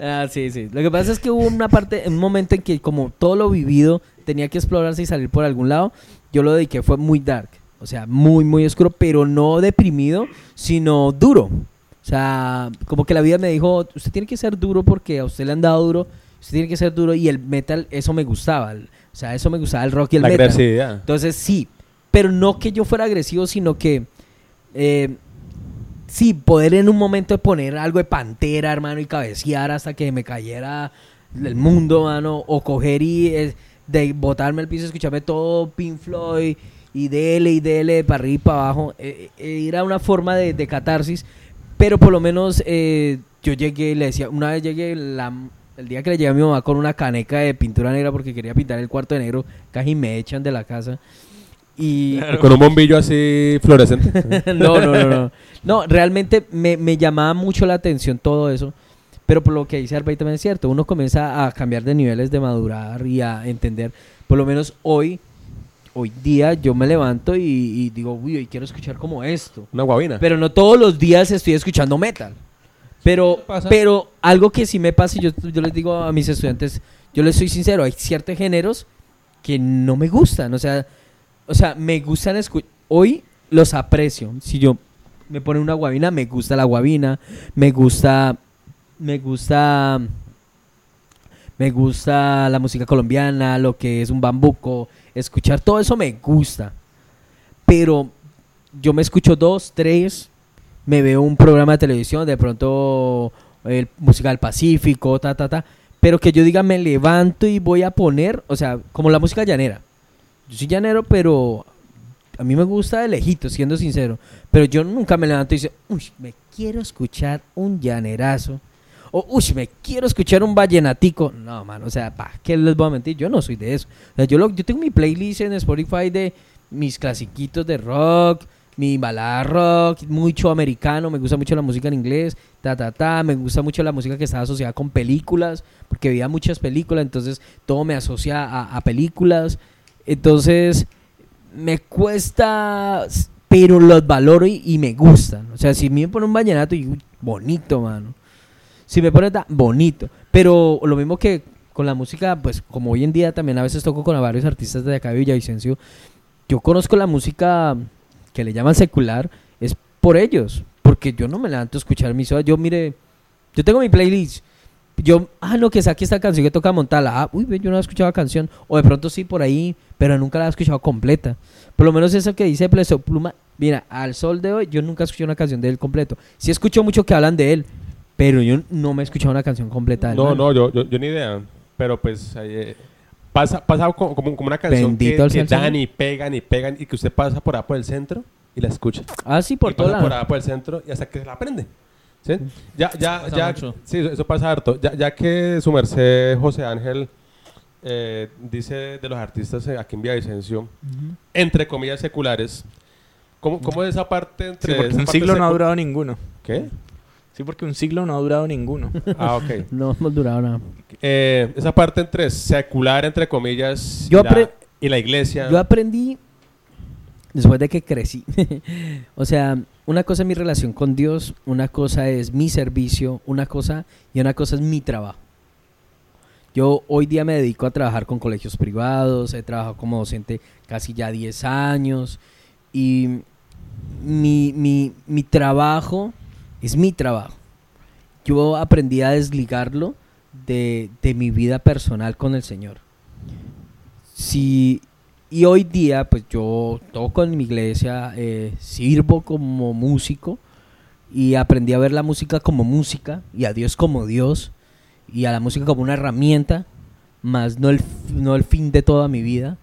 Ah, sí, sí. Lo que pasa es que hubo una parte, un momento en que como todo lo vivido tenía que explorarse y salir por algún lado, yo lo dediqué, fue muy dark. O sea, muy, muy oscuro, pero no deprimido, sino duro. O sea, como que la vida me dijo, usted tiene que ser duro porque a usted le han dado duro, usted tiene que ser duro y el metal, eso me gustaba. O sea, eso me gustaba, el rock y el la metal. agresividad. Entonces sí, pero no que yo fuera agresivo, sino que eh, sí, poder en un momento poner algo de pantera, hermano, y cabecear hasta que me cayera el mundo, mano, o coger y eh, de botarme al piso, escucharme todo Pink Floyd y dele y dele para arriba y para abajo, eh, eh, era una forma de, de catarsis, pero por lo menos eh, yo llegué y le decía, una vez llegué la- el día que le llegué a mi mamá con una caneca de pintura negra porque quería pintar el cuarto de negro, casi me echan de la casa. Y Con un bombillo así fluorescente. no, no, no, no. No, realmente me, me llamaba mucho la atención todo eso. Pero por lo que dice Arbey también es cierto. Uno comienza a cambiar de niveles de madurar y a entender. Por lo menos hoy, hoy día, yo me levanto y, y digo, uy, hoy quiero escuchar como esto. Una guabina. Pero no todos los días estoy escuchando metal. Pero, pero algo que sí me pasa, y yo, yo les digo a mis estudiantes, yo les soy sincero, hay ciertos géneros que no me gustan. O sea, o sea me gustan escuchar. Hoy los aprecio. Si yo me pone una guabina, me gusta la guabina. Me gusta. Me gusta. Me gusta la música colombiana, lo que es un bambuco. Escuchar todo eso me gusta. Pero yo me escucho dos, tres, me veo un programa de televisión, de pronto el música del Pacífico, ta, ta, ta. Pero que yo diga, me levanto y voy a poner, o sea, como la música llanera. Yo soy llanero, pero a mí me gusta de lejito, siendo sincero. Pero yo nunca me levanto y dice, uy, me quiero escuchar un llanerazo. O, uy, me quiero escuchar un vallenatico. No, man, o sea, ¿para qué les voy a mentir? Yo no soy de eso. Yo, lo- yo tengo mi playlist en Spotify de mis clasiquitos de rock, mi balada rock, mucho americano, me gusta mucho la música en inglés, ta, ta, ta, me gusta mucho la música que está asociada con películas, porque veía muchas películas, entonces todo me asocia a, películas. Entonces, me cuesta, pero los valoro y, me gustan. O sea, si me pone un vallenato, y bonito, mano. Si me pone tan bonito. Pero lo mismo que con la música, pues como hoy en día también a veces toco con varios artistas de acá de Villavicencio, yo conozco la música que le llaman secular, es por ellos. Porque yo no me levanto a escuchar mis Yo, mire, yo tengo mi playlist. Yo, ah, no, que saque esta canción que toca Montala. Ah, uy, yo no he escuchado la canción. O de pronto sí por ahí, pero nunca la he escuchado completa. Por lo menos eso que dice Pleso Pluma. Mira, al sol de hoy, yo nunca escuché una canción de él completo. Sí escucho mucho que hablan de él, pero yo no me he escuchado una canción completa de él. No, mano. no, yo, yo, yo ni idea. Pero pues eh, pasa, pasa como, como una canción Bendito que, que dan y pegan y pegan y que usted pasa por ahí por el centro y la escucha. Ah, sí, por y todo pasa por ahí por el centro y hasta que se la aprende. ¿Sí? Ya, ya, pasa ya. mucho. Sí, eso, pasa harto. Ya, ya que su merced José Ángel eh, dice de los artistas eh, aquí en Villavicencio, entre comillas seculares, ¿cómo, cómo es esa parte entre. Sí, porque esa un parte siglo no ha durado ninguno. ¿Qué? Sí, porque un siglo no ha durado ninguno. Ah, ok. No hemos durado nada. Eh, esa parte entre secular, entre comillas, Yo y, la, y la iglesia. Yo aprendí después de que crecí. o sea, una cosa es mi relación con Dios, una cosa es mi servicio, una cosa y una cosa es mi trabajo. Yo hoy día me dedico a trabajar con colegios privados, he trabajado como docente casi ya 10 años y mi, mi, mi trabajo es mi trabajo. Yo aprendí a desligarlo de, de mi vida personal con el Señor. Si, y hoy día, pues yo toco en mi iglesia, eh, sirvo como músico y aprendí a ver la música como música y a Dios como Dios y a la música como una herramienta, más no el, no el fin de toda mi vida.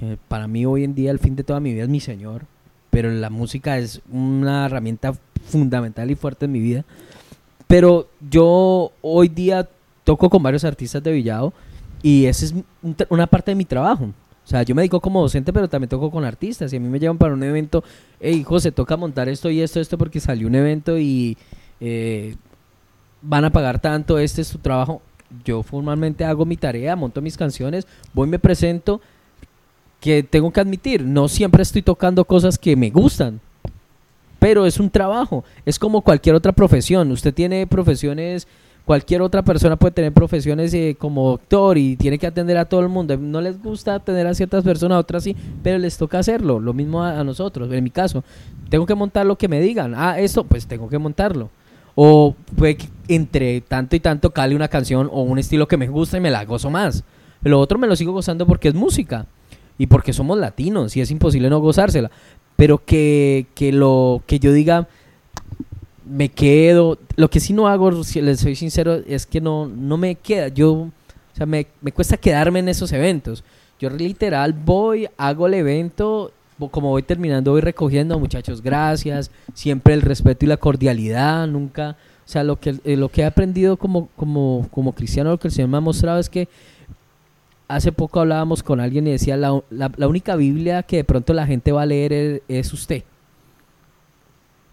Eh, para mí hoy en día el fin de toda mi vida es mi Señor, pero la música es una herramienta fundamental y fuerte en mi vida. Pero yo hoy día toco con varios artistas de Villado y esa es una parte de mi trabajo. O sea, yo me dedico como docente, pero también toco con artistas. Y a mí me llevan para un evento, hey, José, toca montar esto y esto, esto, porque salió un evento y eh, van a pagar tanto, este es su trabajo. Yo formalmente hago mi tarea, monto mis canciones, voy, me presento, que tengo que admitir, no siempre estoy tocando cosas que me gustan, pero es un trabajo, es como cualquier otra profesión. Usted tiene profesiones, cualquier otra persona puede tener profesiones eh, como doctor y tiene que atender a todo el mundo. No les gusta atender a ciertas personas, a otras sí, pero les toca hacerlo. Lo mismo a, a nosotros, en mi caso. Tengo que montar lo que me digan. Ah, esto, pues tengo que montarlo. O puede entre tanto y tanto cale una canción o un estilo que me gusta y me la gozo más. Lo otro me lo sigo gozando porque es música y porque somos latinos y es imposible no gozársela. Pero que, que lo que yo diga me quedo. Lo que sí no hago, si les soy sincero, es que no, no me queda. Yo, o sea, me, me cuesta quedarme en esos eventos. Yo literal voy, hago el evento, como voy terminando, voy recogiendo, muchachos, gracias. Siempre el respeto y la cordialidad, nunca. O sea, lo que, eh, lo que he aprendido como, como, como cristiano, lo que el Señor me ha mostrado es que hace poco hablábamos con alguien y decía, la, única Biblia que de pronto la gente va a leer es, usted.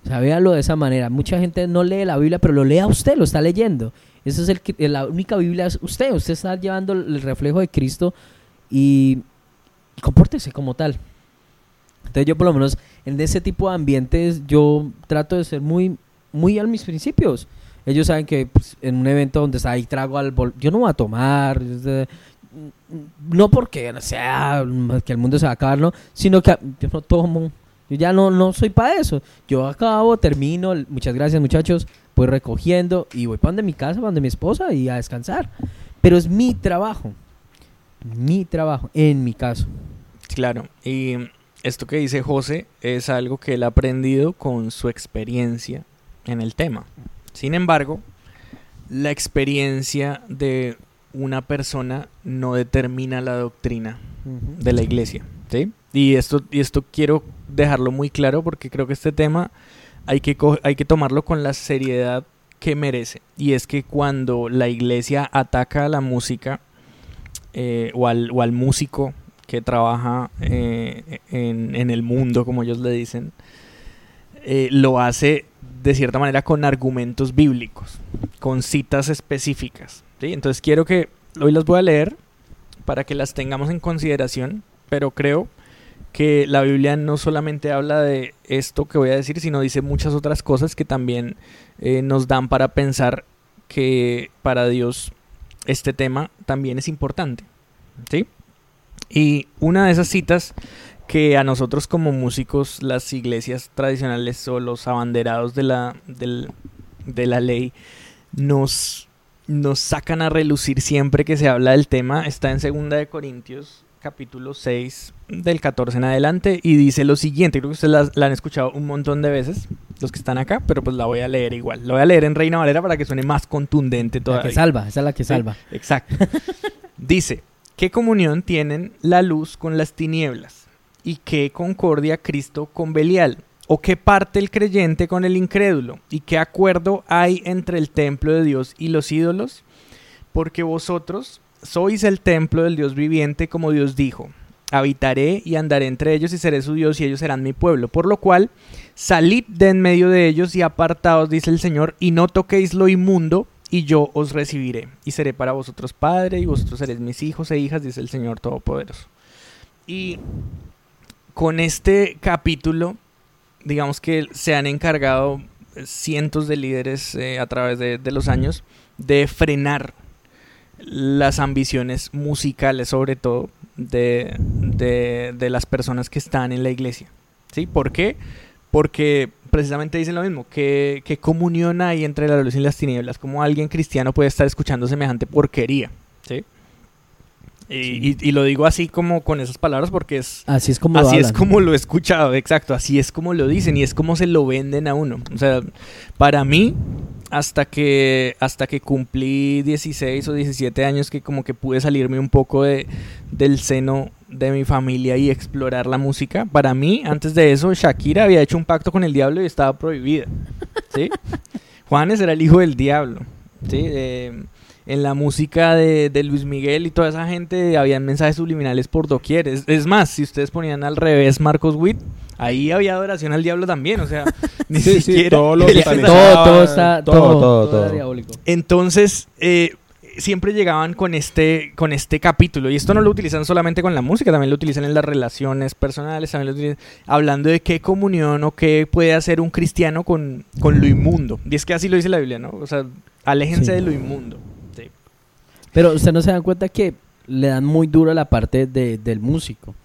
O sea, de esa manera. Mucha gente no lee la Biblia, pero lo lee a usted, lo está leyendo. Esa es el, la única Biblia es usted. Usted está llevando el reflejo de Cristo y, y compórtese como tal. Entonces yo por lo menos en ese tipo de ambientes yo trato de ser muy, muy a mis principios. Ellos saben que pues, en un evento donde está ahí trago al bol, yo no voy a tomar, no porque sea que el mundo se va a acabar, no, sino que yo no tomo, yo ya no, no soy para eso. Yo acabo, termino, muchas gracias muchachos, voy recogiendo y voy para donde mi casa, para donde mi esposa y a descansar. Pero es mi trabajo, mi trabajo, en mi caso. Claro, y esto que dice José es algo que él ha aprendido con su experiencia en el tema. Sin embargo, la experiencia de una persona no determina la doctrina de la iglesia, ¿sí? Y esto, y esto quiero dejarlo muy claro porque creo que este tema hay que, hay que tomarlo con la seriedad que merece. Y es que cuando la iglesia ataca a la música eh, o, al, o al músico que trabaja eh, en, en el mundo, como ellos le dicen, eh, lo hace de cierta manera con argumentos bíblicos, con citas específicas. ¿sí? Entonces quiero que hoy las voy a leer para que las tengamos en consideración, pero creo que la Biblia no solamente habla de esto que voy a decir, sino dice muchas otras cosas que también eh, nos dan para pensar que para Dios este tema también es importante. ¿sí? Y una de esas citas que a nosotros como músicos, las iglesias tradicionales o los abanderados de la, del- de la ley nos, nos sacan a relucir siempre que se habla del tema, está en Segunda de Corintios capítulo 6 del 14 en adelante y dice lo siguiente, creo que ustedes la, la han escuchado un montón de veces, los que están acá, pero pues la voy a leer igual, la voy a leer en Reina Valera para que suene más contundente La todavía. que salva, esa es la que Sí, salva. Exacto. Dice, ¿qué comunión tienen la luz con las tinieblas? ¿Y qué concordia Cristo con Belial? ¿O qué parte el creyente con el incrédulo? ¿Y qué acuerdo hay entre el templo de Dios y los ídolos? Porque vosotros sois el templo del Dios viviente, como Dios dijo. Habitaré y andaré entre ellos y seré su Dios y ellos serán mi pueblo. Por lo cual, salid de en medio de ellos y apartaos, dice el Señor, y no toquéis lo inmundo, y yo os recibiré. Y seré para vosotros padre, y vosotros seréis mis hijos e hijas, dice el Señor Todopoderoso. Y con este capítulo, digamos que se han encargado cientos de líderes eh, a través de, los años de frenar las ambiciones musicales, sobre todo, de, de, de las personas que están en la iglesia. ¿Sí? ¿Por qué? Porque precisamente dicen lo mismo, que, que comunión hay entre la luz y las tinieblas, como alguien cristiano puede estar escuchando semejante porquería. ¿Sí? Y, y- y lo digo así como con esas palabras porque es, Así es como lo así es hablan. como lo he escuchado, exacto, así es como lo dicen y es como se lo venden a uno. O sea, para mí, hasta que, hasta que cumplí 16 o 17 años, que como que pude salirme un poco de, del seno de mi familia y explorar la música, para mí, antes de eso, Shakira había hecho un pacto con el diablo y estaba prohibida. ¿sí? Juanes era el hijo del diablo, ¿sí? Eh, en la música de, de Luis Miguel y toda esa gente habían mensajes subliminales por doquier. Es, es más, si ustedes ponían al revés Marcos Witt, ahí había adoración al diablo también, o sea, ni Sí, sí, siquiera... todo lo satanizaba, todo, todo está, todo, todo, todo, todo diabólico. Entonces, eh, siempre llegaban con este, con este capítulo. Y esto no lo utilizan solamente con la música, también lo utilizan en las relaciones personales, también lo utilizan hablando de qué comunión o qué puede hacer un cristiano con, con lo inmundo. Y es que así lo dice la Biblia, ¿no? O sea, aléjense Sí. de lo inmundo. Pero usted no se dan cuenta que le dan muy duro a la parte de- del músico.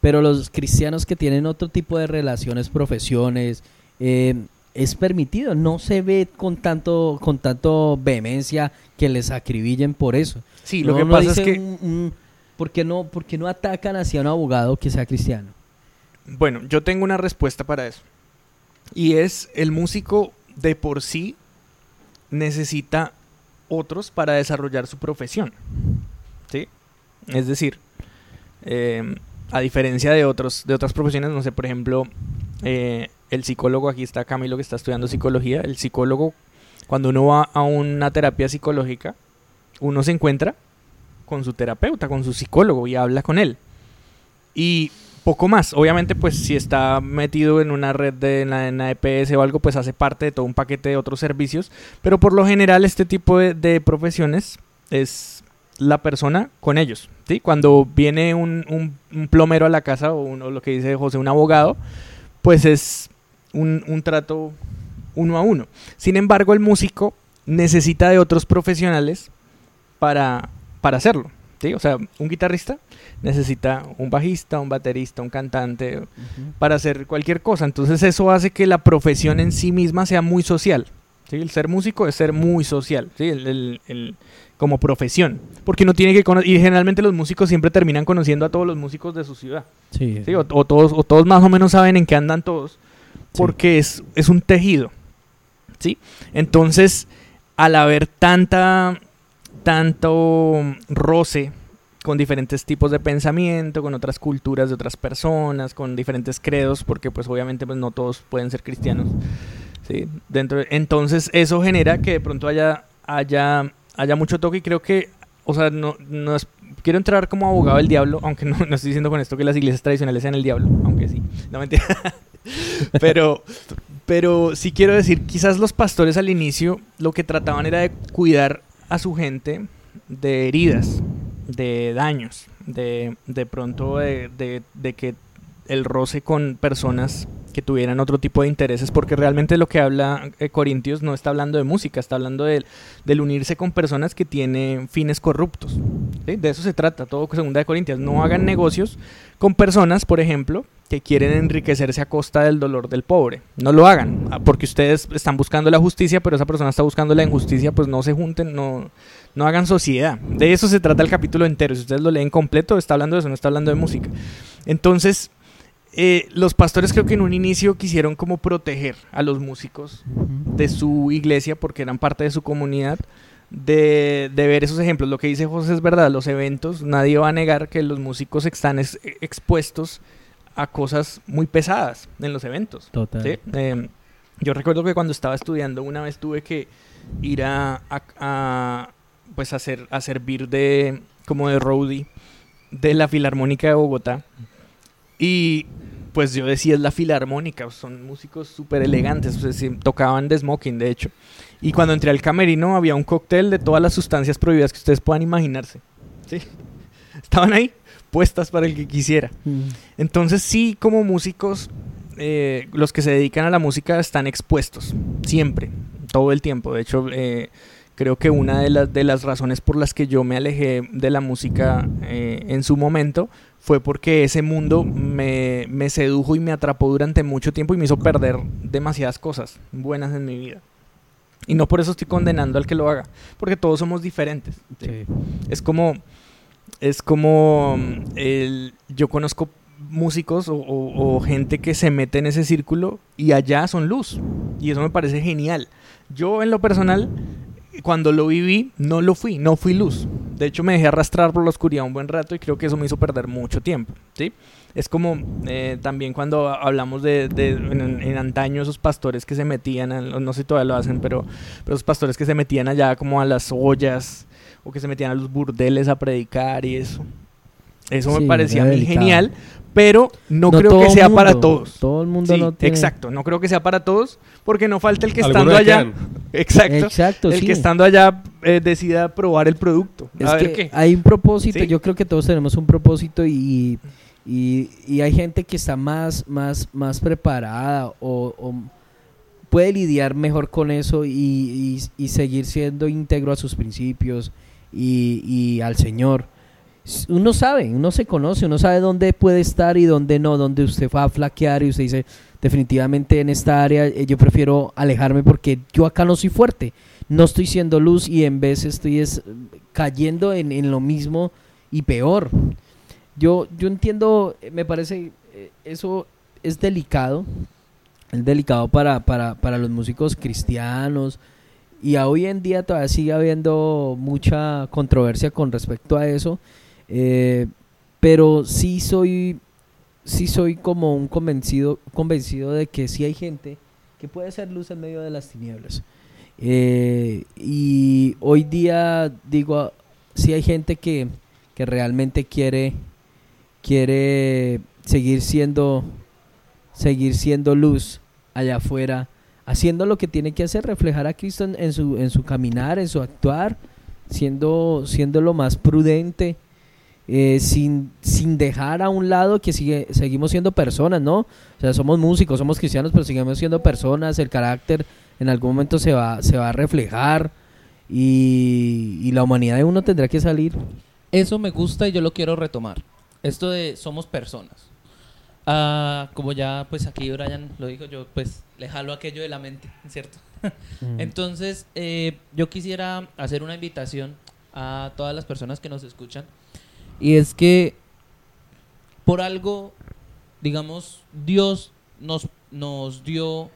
Pero los cristianos que tienen otro tipo de relaciones, profesiones, eh, es permitido. No se ve con tanto, con tanto vehemencia que les acribillen por eso. Sí, lo No- que no pasa es que... un- un- ¿por, qué no, ¿Por qué no atacan hacia un abogado que sea cristiano? Bueno, yo tengo una respuesta para eso. Y es el músico de por sí necesita otros para desarrollar su profesión. ¿Sí? Es decir, eh, a diferencia de otros de otras profesiones, no sé, por ejemplo, eh, el psicólogo, aquí está Camilo que está estudiando psicología, el psicólogo, cuando uno va a una terapia psicológica, uno se encuentra con su terapeuta, con su psicólogo y habla con él. Y poco más. Obviamente, pues si está metido en una red de en la, EPS o algo, pues hace parte de todo un paquete de otros servicios. Pero por lo general, este tipo de, profesiones es la persona con ellos. ¿sí? Cuando viene un, un- un plomero a la casa o, lo que dice José, un abogado, pues es un, un trato uno a uno. Sin embargo, el músico necesita de otros profesionales para, para hacerlo. ¿Sí? O sea, un guitarrista necesita un bajista, un baterista, un cantante para hacer cualquier cosa. Entonces eso hace que la profesión en sí misma sea muy social. ¿sí? El ser músico es ser muy social, ¿sí? El- el- el- como profesión. Porque no tiene que cono- y generalmente los músicos siempre terminan conociendo a todos los músicos de su ciudad. Sí, ¿sí? O, o todos, o todos más o menos saben en qué andan todos. Porque es, es un tejido. ¿sí? Entonces, al haber tanta, tanto roce con diferentes tipos de pensamiento, con otras culturas de otras personas, con diferentes credos, porque pues obviamente pues no todos pueden ser cristianos. ¿sí? Dentro de- entonces eso genera que de pronto haya, haya, haya mucho toque y creo que, o sea, no, no quiero entrar como abogado del diablo, aunque no, no estoy diciendo con esto que las iglesias tradicionales sean el diablo, aunque sí, no mentira. pero, pero sí quiero decir, quizás los pastores al inicio lo que trataban era de cuidar a su gente de heridas, de daños, de, de pronto de, de- de que el roce con personas que tuvieran otro tipo de intereses, porque realmente lo que habla eh, Corintios no está hablando de música, está hablando del, del unirse con personas que tienen fines corruptos. De eso se trata, todo segunda de Corintios. No hagan negocios con personas, por ejemplo, que quieren enriquecerse a costa del dolor del pobre. No lo hagan, ah, porque ustedes están buscando la justicia, pero esa persona está buscando la injusticia, pues no se junten, no, no hagan sociedad. De eso se trata el capítulo entero. Si ustedes lo leen completo, está hablando de eso, no está hablando de música. Entonces, eh, los pastores creo que en un inicio quisieron como proteger a los músicos de su iglesia porque eran parte de su comunidad. De, de ver esos ejemplos. Lo que dice José es verdad, los eventos, nadie va a negar que los músicos están ex- expuestos a cosas muy pesadas en los eventos. Total. ¿sí? Eh, yo recuerdo que cuando estaba estudiando una vez tuve que ir a, a- a, pues a, a servir de como de roadie de la Filarmónica de Bogotá y pues yo decía es la Filarmónica, son músicos súper elegantes, o sea, tocaban de smoking de hecho. Y cuando entré al camerino había un cóctel de todas las sustancias prohibidas que ustedes puedan imaginarse. ¿sí? Estaban ahí puestas para el que quisiera. Mm. Entonces sí, como músicos, eh, los que se dedican a la música están expuestos, siempre, todo el tiempo. De hecho, eh, creo que una de las, de las razones por las que yo me alejé de la música eh, en su momento fue porque ese mundo me, me sedujo y me atrapó durante mucho tiempo y me hizo perder demasiadas cosas buenas en mi vida. Y no por eso estoy condenando al que lo haga, porque todos somos diferentes. ¿sí? Sí. Es como. Es como. el- yo conozco músicos o, o- o gente que se mete en ese círculo y allá son luz. Y eso me parece genial. Yo, en lo personal, cuando lo viví, no lo fui, no fui luz. De hecho, me dejé arrastrar por la oscuridad un buen rato y creo que eso me hizo perder mucho tiempo, ¿sí? Es como eh, también cuando hablamos de, de en, en antaño esos pastores que se metían, a- no sé si todavía lo hacen, pero, pero esos pastores que se metían allá como a las ollas o que se metían a los burdeles a predicar y eso. Eso Sí, me parecía a mí delicado. genial, pero no, No creo que sea mundo, para todos. Todo el mundo Sí, no tiene... exacto, no creo que sea para todos, porque no falta el que estando allá, exacto, Exacto, el sí. que estando allá eh, decida probar el producto. Es a ver que qué. hay un propósito, Sí. yo creo que todos tenemos un propósito y, y, y hay gente que está más, más, más preparada o, o puede lidiar mejor con eso y, y- y seguir siendo íntegro a sus principios y, y al Señor. Uno sabe, uno se conoce, uno sabe dónde puede estar y dónde no, dónde usted va a flaquear y usted dice, definitivamente en esta área eh, yo prefiero alejarme porque yo acá no soy fuerte no estoy siendo luz y en vez estoy es, cayendo en, en lo mismo y peor. Yo, yo entiendo, eh, me parece, eh, eso es delicado, es delicado para, para, para los músicos cristianos y hoy en día todavía sigue habiendo mucha controversia con respecto a eso, eh, pero sí soy, sí soy como un convencido, convencido de que sí hay gente que puede ser luz en medio de las tinieblas. Eh, y hoy día digo, si hay gente que, que realmente quiere, quiere seguir siendo, seguir siendo luz allá afuera, haciendo lo que tiene que hacer, reflejar a Cristo en, en su, en su caminar, en su actuar, siendo, siendo lo más prudente, eh, sin, sin dejar a un lado que sigue, seguimos siendo personas, ¿no? O sea, somos músicos, somos cristianos, pero seguimos siendo personas, el carácter en algún momento se va, se va a reflejar y, y la humanidad de uno tendrá que salir. Eso me gusta y yo lo quiero retomar. Esto de somos personas. Ah, como ya pues aquí Brian lo dijo, yo pues le jalo aquello de la mente, ¿cierto? Entonces, eh, yo quisiera hacer una invitación a todas las personas que nos escuchan. Y es que por algo, digamos, Dios nos, nos dio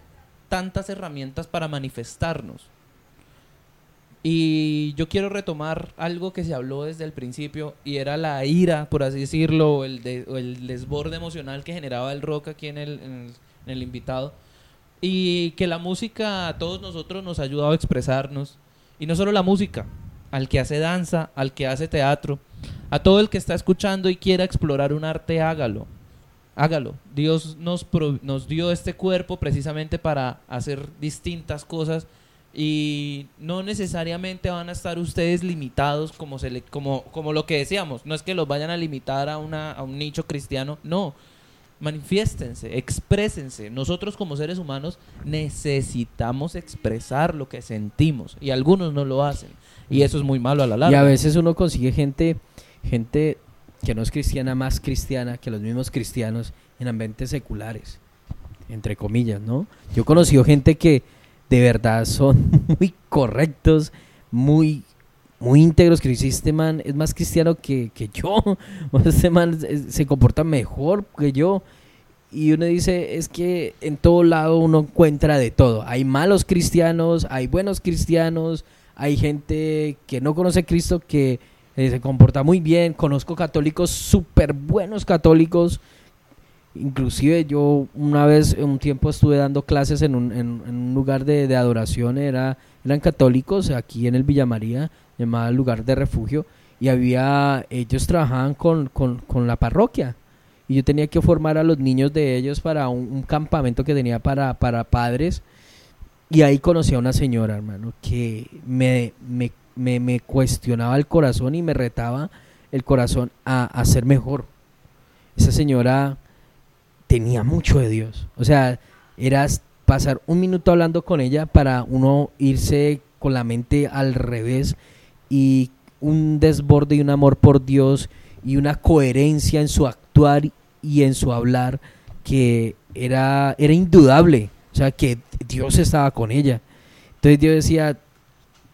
tantas herramientas para manifestarnos. Y yo quiero retomar algo que se habló desde el principio y era la ira, por así decirlo, o el, el desborde emocional que generaba el rock aquí en el, el- en el invitado. Y que la música a todos nosotros nos ha ayudado a expresarnos. Y no solo la música, al que hace danza, al que hace teatro, a todo el que está escuchando y quiera explorar un arte, hágalo. Hágalo. Dios nos, pro- nos dio este cuerpo precisamente para hacer distintas cosas y no necesariamente van a estar ustedes limitados como, se le- como, como lo que decíamos. No es que los vayan a limitar a, una, a un nicho cristiano, no. Manifiéstense, exprésense. Nosotros como seres humanos necesitamos expresar lo que sentimos y algunos no lo hacen. Y eso es muy malo a la larga. Y a veces uno consigue gente, gente que no es cristiana, más cristiana que los mismos cristianos en ambientes seculares, entre comillas, ¿no? Yo he conocido gente que de verdad son muy correctos, muy muy íntegros, que dice, este man es más cristiano que, que yo, este man se comporta mejor que yo. Y uno dice, es que en todo lado uno encuentra de todo. Hay malos cristianos, hay buenos cristianos, hay gente que no conoce a Cristo que eh, se comporta muy bien. Conozco católicos súper buenos católicos. Inclusive yo una vez, un tiempo estuve dando clases en un, en, en un lugar de, de adoración, era, eran católicos aquí en el Villa María, llamado lugar de refugio, y había, ellos trabajaban con, con, con la parroquia. Y yo tenía que formar a los niños de ellos para un, un campamento que tenía para, para padres. Y ahí conocí a una señora, hermano, que me, me, me, me cuestionaba el corazón y me retaba el corazón a, a ser mejor. Esa señora tenía mucho de Dios. O sea, era pasar un minuto hablando con ella para uno irse con la mente al revés y un desborde y un amor por Dios y una coherencia en su actuar y en su hablar que era, era indudable. O sea, que Dios estaba con ella. Entonces yo decía,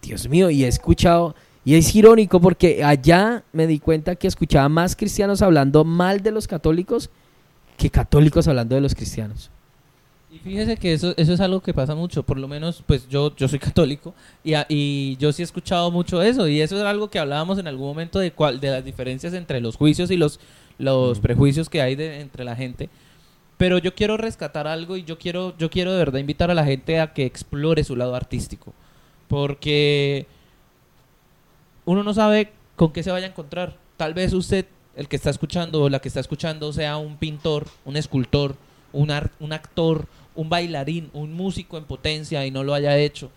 Dios mío, y he escuchado, y es irónico porque allá me di cuenta que escuchaba más cristianos hablando mal de los católicos que católicos hablando de los cristianos. Y fíjese que eso, eso es algo que pasa mucho, por lo menos pues yo, yo soy católico y, a- y yo sí he escuchado mucho eso y eso es algo que hablábamos en algún momento de, cuál, de las diferencias entre los juicios y los, los prejuicios que hay de, entre la gente. Pero yo quiero rescatar algo y yo quiero, yo quiero de verdad invitar a la gente a que explore su lado artístico. Porque uno no sabe con qué se vaya a encontrar. Tal vez usted, el que está escuchando o la que está escuchando, sea un pintor, un escultor, un, un actor, un bailarín, un músico en potencia y no lo haya hecho.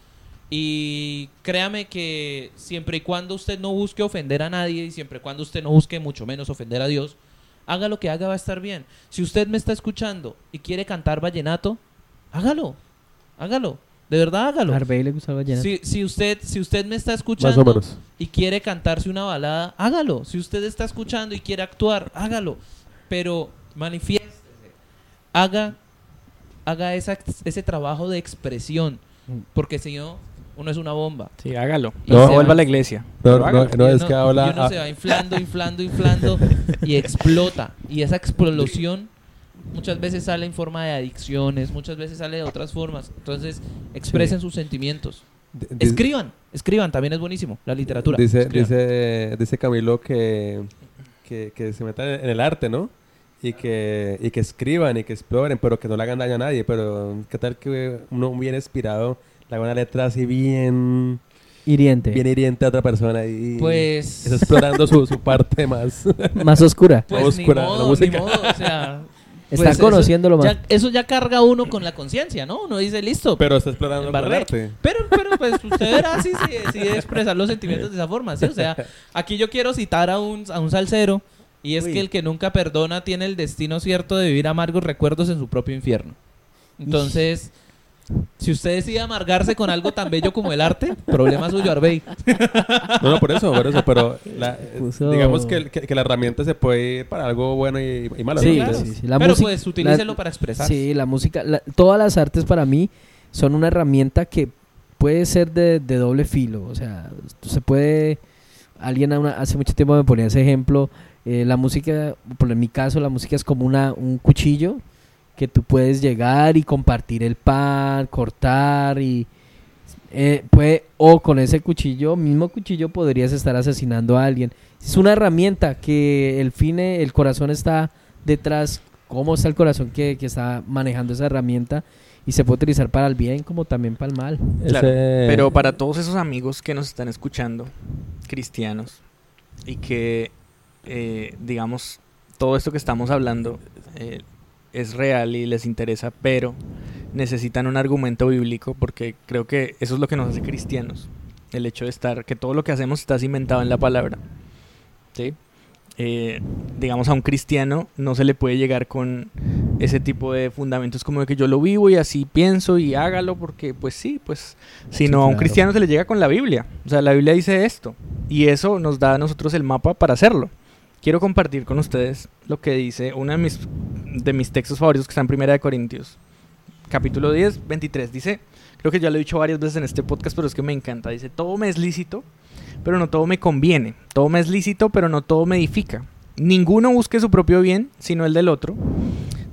Y créame que siempre y cuando usted no busque ofender a nadie y siempre y cuando usted no busque mucho menos ofender a Dios, haga lo que haga va a estar bien. Si usted me está escuchando y quiere cantar vallenato, hágalo. Hágalo. De verdad hágalo. A Arbey le gusta el vallenato. Si, si usted si usted me está Más escuchando o menos. y quiere cantarse una balada, hágalo. Si usted está escuchando y quiere actuar, hágalo. Pero manifiéstese. Haga, haga esa, ese trabajo de expresión. Mm. Porque si no, uno es una bomba. Sí, hágalo. No, vuelva va- a la iglesia. No, no, no, es uno- que habla. y uno ah, se va inflando, inflando, inflando y explota. Y esa explosión muchas veces sale en forma de adicciones, muchas veces sale de otras formas. Entonces, expresen sus sentimientos. di- di- Escriban, escriban, también es buenísimo. La literatura. Dice, dice, dice Camilo que, que, que se metan en el arte, ¿no? Y que, y que escriban y que exploren, pero que no le hagan daño a nadie. Pero, ¿qué tal que uno bien inspirado le haga una letra así bien, Hiriente. bien hiriente a otra persona y Pues. está explorando su, su parte más? Más oscura. Pues ni oscura, la modo, música. ni modo, o sea, Está pues eso- conociéndolo más. ya- eso ya carga uno con la conciencia, ¿no? Uno dice, listo. pero está explorando arte. Pero, pero pues usted verá si si decide expresar los sentimientos de esa forma, ¿sí? O sea, aquí yo quiero citar a un, a un salsero y es Uy. que el que nunca perdona tiene el destino cierto de vivir amargos recuerdos en su propio infierno. Entonces, si usted decide amargarse con algo tan bello como el arte, problema suyo, Arbey. No, no, por eso, por eso. Pero la- Puso- digamos que, que, que la herramienta se puede ir para algo bueno y, y malo. Sí, ¿no? claro. sí, sí. La Pero música- pues utilícelo la- para expresar. Sí, la música, la- todas las artes para mí son una herramienta que puede ser de, de doble filo. O sea, se puede. Alguien a una- hace mucho tiempo me ponía ese ejemplo. eh, la música, por en mi caso, la música es como una, un cuchillo que tú puedes llegar y compartir el pan, cortar y. eh, puede, o con ese cuchillo, mismo cuchillo, podrías estar asesinando a alguien. Es una herramienta que el fin, el corazón está detrás, cómo está el corazón que, que está manejando esa herramienta y se puede utilizar para el bien como también para el mal. Claro, Ese- Pero para todos esos amigos que nos están escuchando, cristianos, y que, eh, digamos, todo esto que estamos hablando eh, es real y les interesa, pero necesitan un argumento bíblico porque creo que eso es lo que nos hace cristianos. El hecho de estar, que todo lo que hacemos está cimentado en la palabra. ¿Sí? Eh, digamos, a un cristiano no se le puede llegar con ese tipo de fundamentos como de que yo lo vivo y así pienso y hágalo porque pues sí, pues sino a un cristiano se le llega con la Biblia. O sea, la Biblia dice esto y eso nos da a nosotros el mapa para hacerlo. Quiero compartir con ustedes lo que dice uno de mis, de mis textos favoritos que está en Primera de Corintios, capítulo 10, 23. Dice, creo que ya lo he dicho varias veces en este podcast, pero es que me encanta. Dice, todo me es lícito, pero no todo me conviene. Todo me es lícito, pero no todo me edifica. Ninguno busque su propio bien, sino el del otro.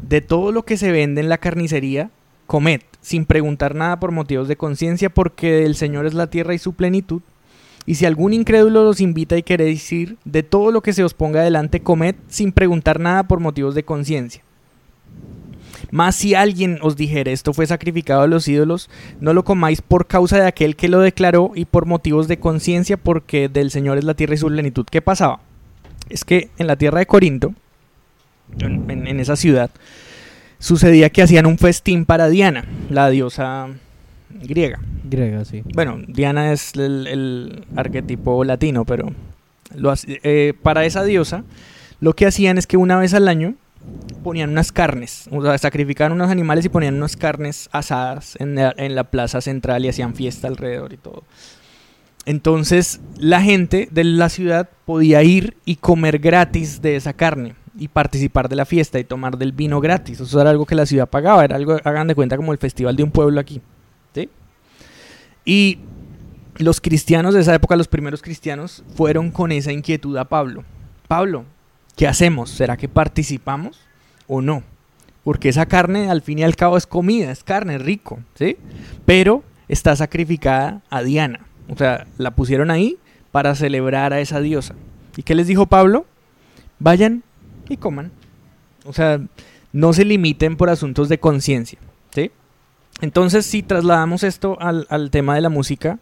De todo lo que se vende en la carnicería, comed, sin preguntar nada por motivos de conciencia, porque del Señor es la tierra y su plenitud. Y si algún incrédulo los invita y queréis ir, de todo lo que se os ponga delante, comed, sin preguntar nada por motivos de conciencia. Mas si alguien os dijere esto fue sacrificado a los ídolos, no lo comáis por causa de aquel que lo declaró y por motivos de conciencia, porque del Señor es la tierra y su plenitud. ¿Qué pasaba? Es que en la tierra de Corinto, en, esa ciudad, sucedía que hacían un festín para Diana, la diosa griega. Griega, sí. Bueno, Diana es el, el arquetipo latino, pero lo eh, para esa diosa lo que hacían es que una vez al año ponían unas carnes, o sea, sacrificaban unos animales y ponían unas carnes asadas en la, en la plaza central y hacían fiesta alrededor y todo. Entonces la gente de la ciudad podía ir y comer gratis de esa carne y participar de la fiesta y tomar del vino gratis. Eso era algo que la ciudad pagaba, era algo, hagan de cuenta, como el festival de un pueblo aquí. Y los cristianos de esa época, los primeros cristianos, fueron con esa inquietud a Pablo. Pablo, ¿qué hacemos? ¿Será que participamos o no? porque esa carne al fin y al cabo es comida, es carne, es rico, ¿sí? Pero está sacrificada a Diana. O sea, la pusieron ahí para celebrar a esa diosa. ¿Y qué les dijo Pablo? Vayan y coman. O sea, no se limiten por asuntos de conciencia. Entonces, si trasladamos esto al, al tema de la música,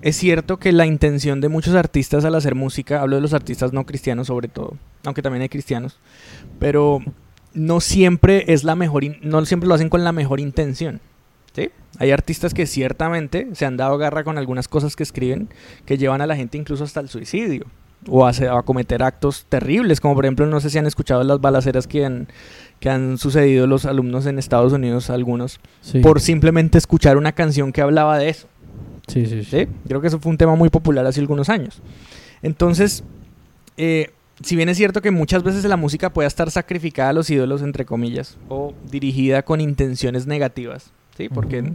es cierto que la intención de muchos artistas al hacer música, hablo de los artistas no cristianos sobre todo, aunque también hay cristianos, pero no siempre es la mejor, no siempre lo hacen con la mejor intención. ¿sí? Hay artistas que ciertamente se han dado garra con algunas cosas que escriben que llevan a la gente incluso hasta el suicidio o a, a cometer actos terribles, como por ejemplo, no sé si han escuchado las balaceras que han, que han sucedido los alumnos en Estados Unidos, algunos, Sí. por simplemente escuchar una canción que hablaba de eso. Sí, sí, sí. ¿sí? Creo que eso fue un tema muy popular hace algunos años. Entonces, eh, si bien es cierto que muchas veces la música puede estar sacrificada a los ídolos, entre comillas, o dirigida con intenciones negativas, ¿sí? Porque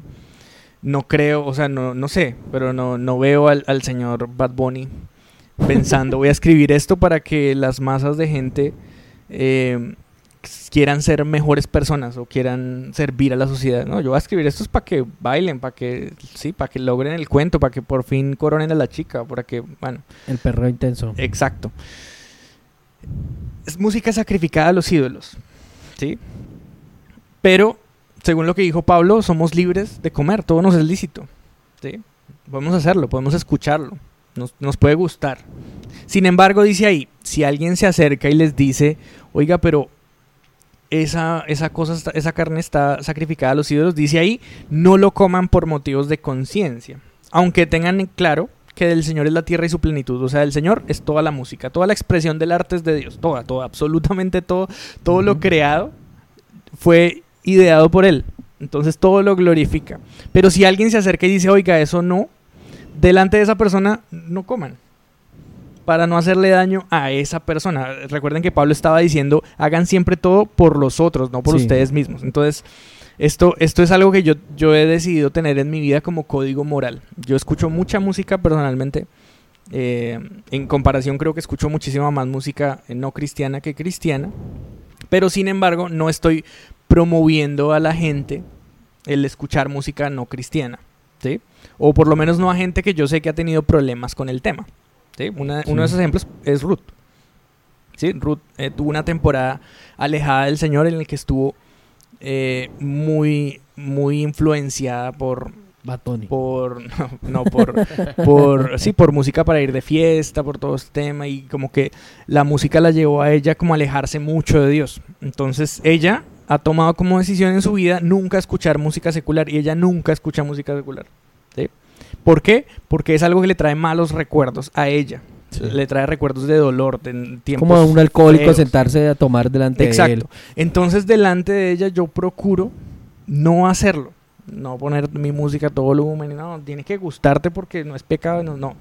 no creo, o sea, no, no sé, pero no, no veo al, al señor Bad Bunny pensando, voy a escribir esto para que las masas de gente eh, quieran ser mejores personas o quieran servir a la sociedad. No, yo voy a escribir esto es para que bailen, para que, sí, para que logren el cuento, para que por fin coronen a la chica, para que, bueno, El perro intenso. exacto. Es música sacrificada a los ídolos, ¿sí? Pero, según lo que dijo Pablo, somos libres de comer, todo nos es lícito, ¿sí? Podemos hacerlo, podemos escucharlo, nos, nos puede gustar. Sin embargo, dice ahí, si alguien se acerca y les dice, oiga, pero esa, esa cosa, esa carne está sacrificada a los ídolos, dice ahí, no lo coman por motivos de conciencia. Aunque tengan en claro que del Señor es la tierra y su plenitud. O sea, el Señor es toda la música, toda la expresión del arte es de Dios, toda, toda, absolutamente todo, todo lo creado fue ideado por Él. Entonces todo lo glorifica. Pero si alguien se acerca y dice, oiga, eso no, delante de esa persona no coman. Para no hacerle daño a esa persona. Recuerden que Pablo estaba diciendo, hagan siempre todo por los otros, no por Sí. ustedes mismos. Entonces, esto, esto es algo que yo, yo he decidido tener en mi vida como código moral. Yo escucho mucha música personalmente. eh, en comparación creo que escucho muchísima más música eh, no cristiana que cristiana. Pero sin embargo no estoy promoviendo a la gente el escuchar música no cristiana. ¿sí? O por lo menos no a gente que yo sé que ha tenido problemas con el tema. ¿sí? Una- Sí. Uno de esos ejemplos es Ruth. ¿sí? Ruth eh, tuvo una temporada alejada del Señor en el que estuvo eh, muy, muy influenciada por, Bunny. por no, no, por por sí por música para ir de fiesta por todo este tema y como que la música la llevó a ella como a alejarse mucho de Dios entonces ella ha tomado como decisión en su vida nunca escuchar música secular y ella nunca escucha música secular ¿sí? ¿por qué? porque es algo que le trae malos recuerdos a ella Sí. le trae recuerdos de dolor de tiempos Como un alcohólico feos. sentarse a tomar delante de él. Exacto. Entonces, delante de ella, yo procuro no hacerlo. No poner mi música a todo volumen. No, tiene que gustarte porque no es pecado. No, no.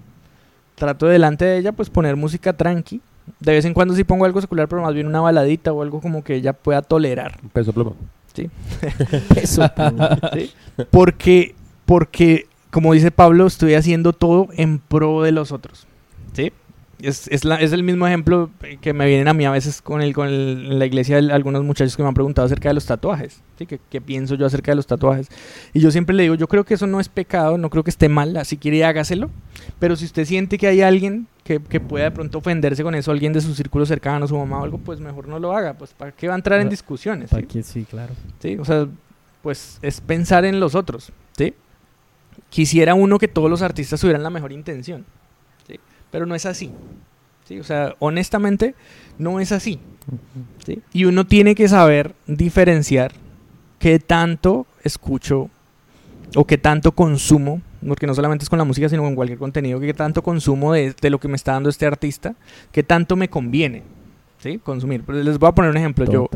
Trato delante de ella, pues poner música tranqui. De vez en cuando sí pongo algo secular, pero más bien una baladita o algo como que ella pueda tolerar. Peso pluma. Eso, pues. ¿sí? Porque, porque, como dice Pablo, estoy haciendo todo en pro de los otros. ¿Sí? Es, es, la- es el mismo ejemplo que me vienen a mí a veces con, el, con el- la iglesia el- algunos muchachos que me han preguntado acerca de los tatuajes. ¿sí? ¿Qué, qué pienso yo acerca de los tatuajes? Y yo siempre le digo, yo creo que eso no es pecado, no creo que esté mal, si quiere hágaselo. Pero si usted siente que hay alguien que, que pueda de pronto ofenderse con eso, alguien de su círculo cercano, su mamá o algo, pues mejor no lo haga. Pues ¿para qué va a entrar en discusiones? ¿sí? que- sí, claro. ¿sí? O sea, pues es pensar en los otros, ¿sí? Quisiera uno que todos los artistas tuvieran la mejor intención, ¿sí? Pero no es así, ¿sí? O sea, honestamente, no es así, ¿sí? Y uno tiene que saber diferenciar qué tanto escucho o qué tanto consumo, porque no solamente es con la música, sino con cualquier contenido, qué tanto consumo de, de lo que me está dando este artista, qué tanto me conviene, ¿sí? Consumir. Pero les voy a poner un ejemplo. Yo,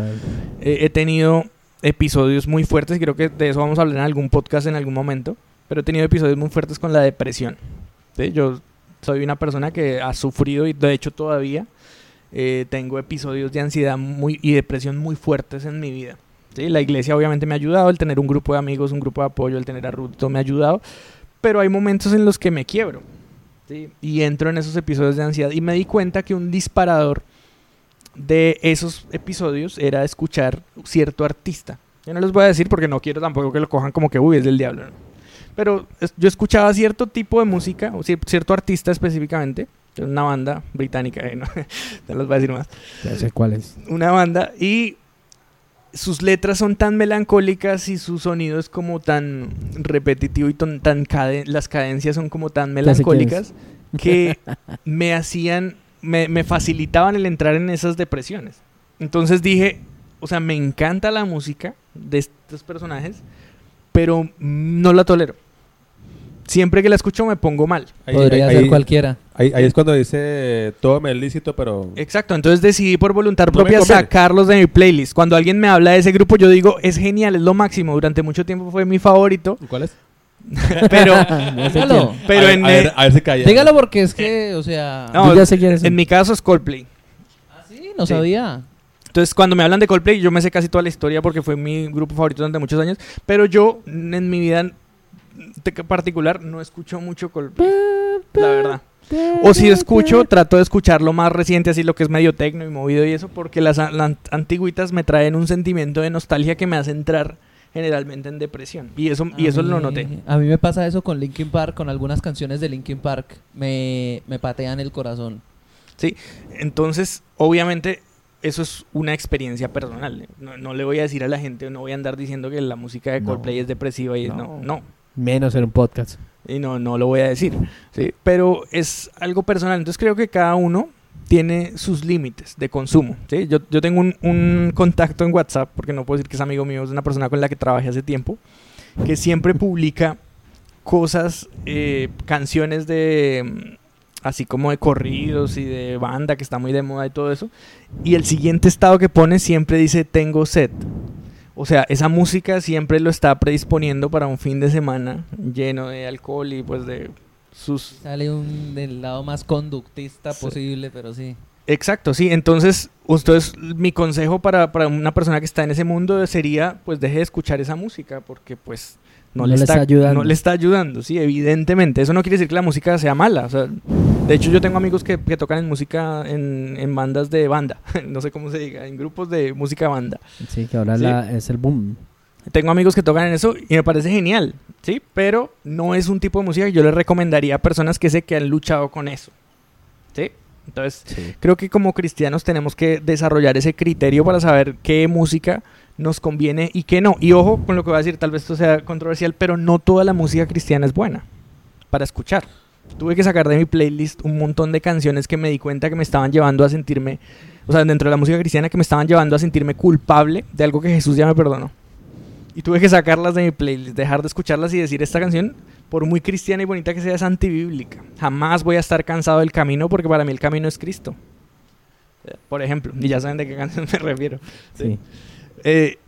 eh, he tenido episodios muy fuertes, y creo que de eso vamos a hablar en algún podcast en algún momento, pero he tenido episodios muy fuertes con la depresión. Yo soy una persona que ha sufrido y de hecho todavía eh, tengo episodios de ansiedad muy, y depresión muy fuertes en mi vida. ¿sí? La iglesia obviamente me ha ayudado, el tener un grupo de amigos, un grupo de apoyo, el tener a Ruth, todo me ha ayudado, pero hay momentos en los que me quiebro ¿sí? y entro en esos episodios de ansiedad y me di cuenta que un disparador de esos episodios era escuchar cierto artista. Yo no les voy a decir porque no quiero tampoco que lo cojan como que, uy, es del diablo. Pero yo escuchaba cierto tipo de música, o cier- cierto artista específicamente, una banda británica, eh, no, no les voy a decir más Ya sé cuál es. una banda y sus letras son tan melancólicas y su sonido es como tan repetitivo y ton- tan cade- las cadencias son como tan melancólicas que me hacían me, me facilitaban el entrar en esas depresiones. Entonces dije, o sea, me encanta la música de estos personajes, pero no la tolero. Siempre que la escucho me pongo mal. Podría ahí- ser ahí- cualquiera. Ahí, ahí es cuando dice todo me es lícito, pero Exacto, entonces decidí por voluntad propia sacarlos de mi playlist. Cuando alguien me habla de ese grupo, yo digo, es genial, es lo máximo. Durante mucho tiempo fue mi favorito, ¿cuál es? pero, sé Dígalo. pero a ver, en, a ver, a ver si calla. Dígalo porque es que, o sea... No, Yo ya sé quién es. en mi caso es Coldplay. ¿Ah, sí? No Sí. sabía. Entonces, cuando me hablan de Coldplay, yo me sé casi toda la historia porque fue mi grupo favorito durante muchos años. Pero yo, en mi vida particular, no escucho mucho Coldplay, la verdad. O si escucho, trato de escuchar lo más reciente, así lo que es medio tecno y movido y eso, porque las, las antiguitas me traen un sentimiento de nostalgia que me hace entrar generalmente en depresión. Y eso, y A eso lo noté. A mí me pasa eso con Linkin Park, con algunas canciones de Linkin Park. Me, me patean el corazón. Entonces, obviamente, eso es una experiencia personal. No, no le voy a decir a la gente, no voy a andar diciendo que la música de No. Coldplay es depresiva y No. no. Menos en un podcast. Y no, no lo voy a decir. ¿sí? Pero es algo personal. Entonces creo que cada uno tiene sus límites de consumo. ¿sí? Yo, yo tengo un, un contacto en WhatsApp, porque no puedo decir que es amigo mío, es una persona con la que trabajé hace tiempo, que siempre publica cosas, eh, canciones de así como de corridos y de banda que está muy de moda y todo eso. Y el siguiente estado que pone siempre dice tengo sed. O sea, esa música siempre lo está predisponiendo para un fin de semana lleno de alcohol y pues de sus... Sale un del lado más conductista Sí. posible, pero sí. Exacto, sí. Entonces, entonces mi consejo para, para una persona que está en ese mundo sería, pues deje de escuchar esa música porque pues no, No le, está, está ayudando. No le está ayudando, sí, evidentemente. Eso no quiere decir que la música sea mala. O sea, de hecho, yo tengo amigos que, que tocan en música en, en bandas de banda, no sé cómo se diga, en grupos de música banda. Sí, que ahora Sí. la- es el boom. Tengo amigos que tocan en eso y me parece genial, ¿sí? Pero no es un tipo de música que yo le recomendaría a personas que sé que han luchado con eso, ¿sí? Entonces, creo que como cristianos tenemos que desarrollar ese criterio para saber qué música nos conviene y qué no. Y ojo con lo que voy a decir, tal vez esto sea controversial, pero no toda la música cristiana es buena para escuchar. Tuve que sacar de mi playlist un montón de canciones que me di cuenta que me estaban llevando a sentirme, o sea, dentro de la música cristiana que me estaban llevando a sentirme culpable de algo que Jesús ya me perdonó. Y tuve que sacarlas de mi playlist, dejar de escucharlas y decir esta canción, por muy cristiana y bonita que sea, es antibíblica. Jamás voy a estar cansado del camino porque para mí el camino es Cristo. Eh, Por ejemplo, y ya saben de qué canción me refiero. Sí. Eh,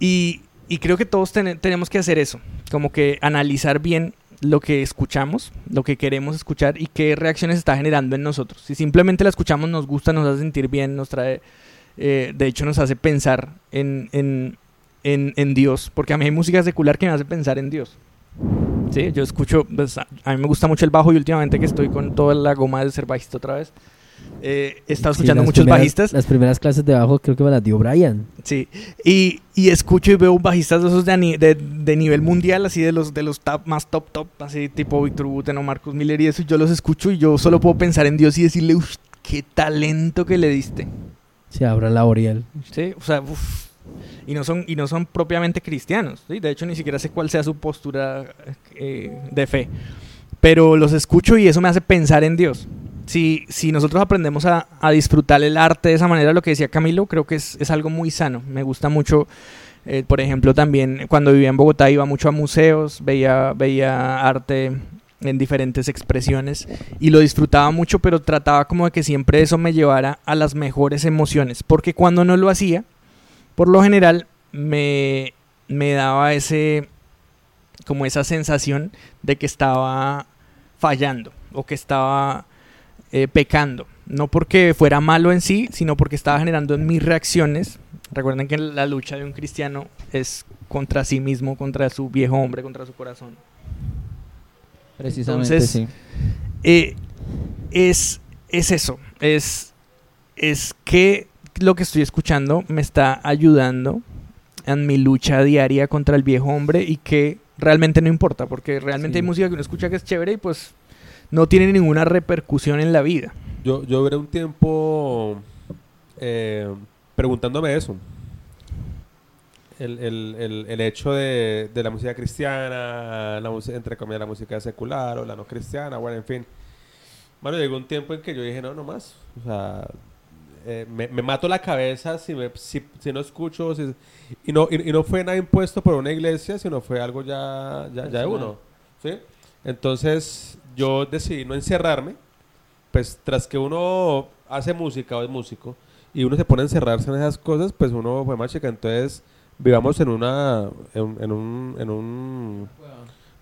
y, y creo que todos tene- tenemos que hacer eso, como que analizar bien lo que escuchamos, lo que queremos escuchar y qué reacciones está generando en nosotros. Si simplemente la escuchamos, nos gusta, nos hace sentir bien, nos trae, eh, de hecho nos hace pensar en, en, en, en Dios, porque a mí hay música secular que me hace pensar en Dios. Sí, yo escucho, pues, a a mí me gusta mucho el bajo y últimamente que estoy con toda la goma de ser bajista otra vez, eh, he estado Sí, escuchando las muchos primeras- bajistas Las primeras clases de bajo creo que me las dio Brian. Sí, y, y escucho y veo bajistas de esos de, de, de nivel mundial, así de los de los top, más top top, así tipo Víctor Buten o Marcus Miller y eso, y yo los escucho y yo solo puedo pensar en Dios y decirle, uff, qué talento que le diste. Sí, Abraham Laboriel. Sí, o sea, uff. Y no son, y no son propiamente cristianos, ¿sí? De hecho, ni siquiera sé cuál sea su postura eh, de fe. Pero los escucho y eso me hace pensar en Dios. Si, si nosotros aprendemos a, disfrutar el arte de esa manera, lo que decía Camilo, creo que es, es algo muy sano. Me gusta mucho, eh, por ejemplo, también cuando vivía en Bogotá iba mucho a museos, veía, veía arte en diferentes expresiones y lo disfrutaba mucho, pero trataba como de que siempre eso me llevara a las mejores emociones, porque cuando no lo hacía, por lo general me, me daba ese como esa sensación de que estaba fallando o que estaba eh, pecando. No porque fuera malo en sí, sino porque estaba generando en mis reacciones. Recuerden que la lucha de un cristiano es contra sí mismo, contra su viejo hombre, contra su corazón. Precisamente, Entonces, sí. Eh, es, es eso, es, es qué lo que estoy escuchando me está ayudando en mi lucha diaria contra el viejo hombre y que realmente no importa, porque realmente Sí. hay música que uno escucha que es chévere y pues no tiene ninguna repercusión en la vida. Yo, yo duré un tiempo eh, preguntándome eso. El, el, el, el hecho de, de la música cristiana, la música, entre comillas, la música secular o la no cristiana, bueno, en fin. Bueno, llegó un tiempo en que yo dije, no, no más. O sea, eh, me, me mato la cabeza si, me, si, si no escucho. si- y, no, y, y no fue nada impuesto por una iglesia, sino fue algo ya, ya, ya de uno. ¿sí? Entonces, yo decidí no encerrarme. Pues tras que uno hace música o es músico y uno se pone a encerrarse en esas cosas, pues uno fue más chica. Entonces, vivamos en una en, en un en un,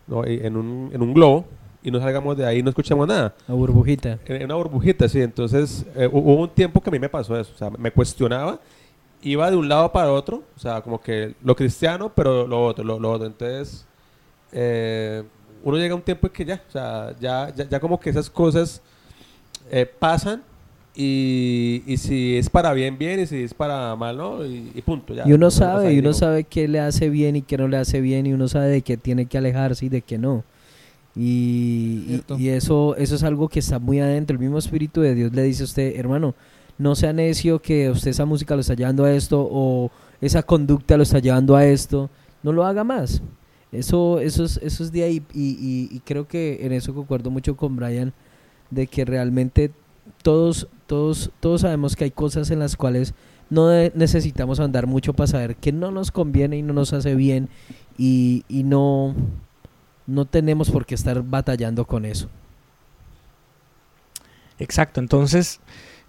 no, y- en un en un globo y no salgamos de ahí no escuchamos nada La burbujita. en, una burbujita sí entonces eh, hu- hubo un tiempo que a mí me pasó eso o sea me cuestionaba iba de un lado para otro o sea como que lo cristiano pero lo otro lo, lo otro entonces eh, uno llega a un tiempo en que ya o sea ya ya, ya como que esas cosas eh, pasan y, y si es para bien bien y si es para mal no y, y punto ya Y uno sabe, ahí, y uno digo. sabe qué le hace bien y qué no le hace bien, y uno sabe de qué tiene que alejarse y de qué no. Y, y- y eso, eso es algo que está muy adentro. El mismo Espíritu de Dios le dice a usted, hermano, no sea necio que usted esa música lo está llevando a esto o esa conducta lo está llevando a esto. No lo haga más. Eso, eso, es, eso es de ahí. Y, y- creo que en eso concuerdo mucho con Brian, de que realmente todos, todos, todos sabemos que hay cosas en las cuales no necesitamos andar mucho para saber que no nos conviene y no nos hace bien y, y no, no tenemos por qué estar batallando con eso. Exacto, entonces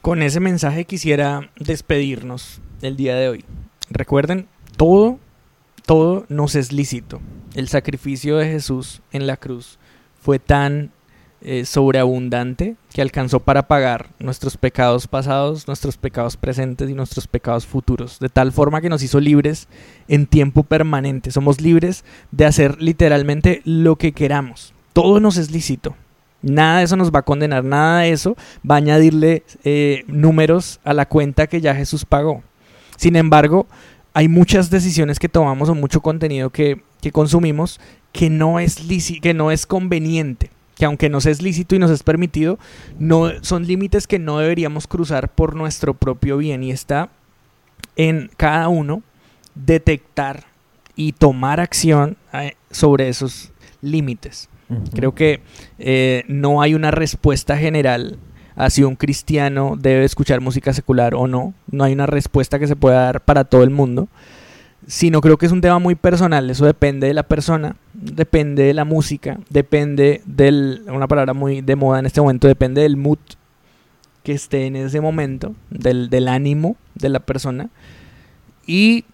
con ese mensaje quisiera despedirnos el día de hoy. Recuerden, todo, todo nos es lícito. El sacrificio de Jesús en la cruz fue tan eh, sobreabundante que alcanzó para pagar nuestros pecados pasados, nuestros pecados presentes y nuestros pecados futuros, de tal forma que nos hizo libres en tiempo permanente. Somos libres de hacer literalmente lo que queramos. Todo nos es lícito. Nada de eso nos va a condenar, nada de eso va a añadirle eh, números a la cuenta que ya Jesús pagó. Sin embargo, hay muchas decisiones que tomamos o mucho contenido que, que consumimos que no es que no es conveniente, que aunque nos es lícito y nos es permitido, no son límites que no deberíamos cruzar por nuestro propio bien y está en cada uno detectar y tomar acción eh, sobre esos límites. Creo que eh, no hay una respuesta general a si un cristiano debe escuchar música secular o no. No hay una respuesta que se pueda dar para todo el mundo. Sino creo que es un tema muy personal. Eso depende de la persona, depende de la música, depende del, una palabra muy de moda en este momento, depende del mood que esté en ese momento, del, ánimo de la persona. Y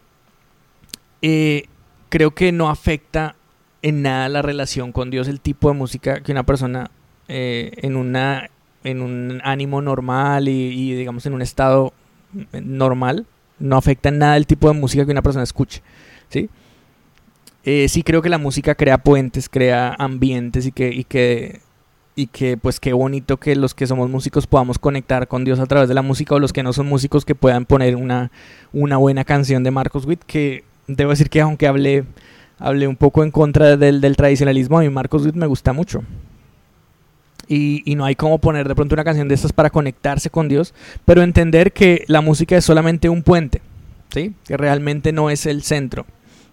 eh, creo que no afecta en nada la relación con Dios, el tipo de música que una persona eh, en una en un ánimo normal y, y, digamos en un estado normal no afecta en nada el tipo de música que una persona escuche, ¿sí? Eh, sí creo que la música crea puentes, crea ambientes y que, y que y que pues qué bonito que los que somos músicos podamos conectar con Dios a través de la música o los que no son músicos que puedan poner una, una buena canción de Marcos Witt que debo decir que aunque hablé hablé un poco en contra del, del tradicionalismo. A mí Marcos Witt me gusta mucho. Y, no hay como poner de pronto una canción de estas para conectarse con Dios, pero entender que la música es solamente un puente, ¿sí? que realmente no es el centro,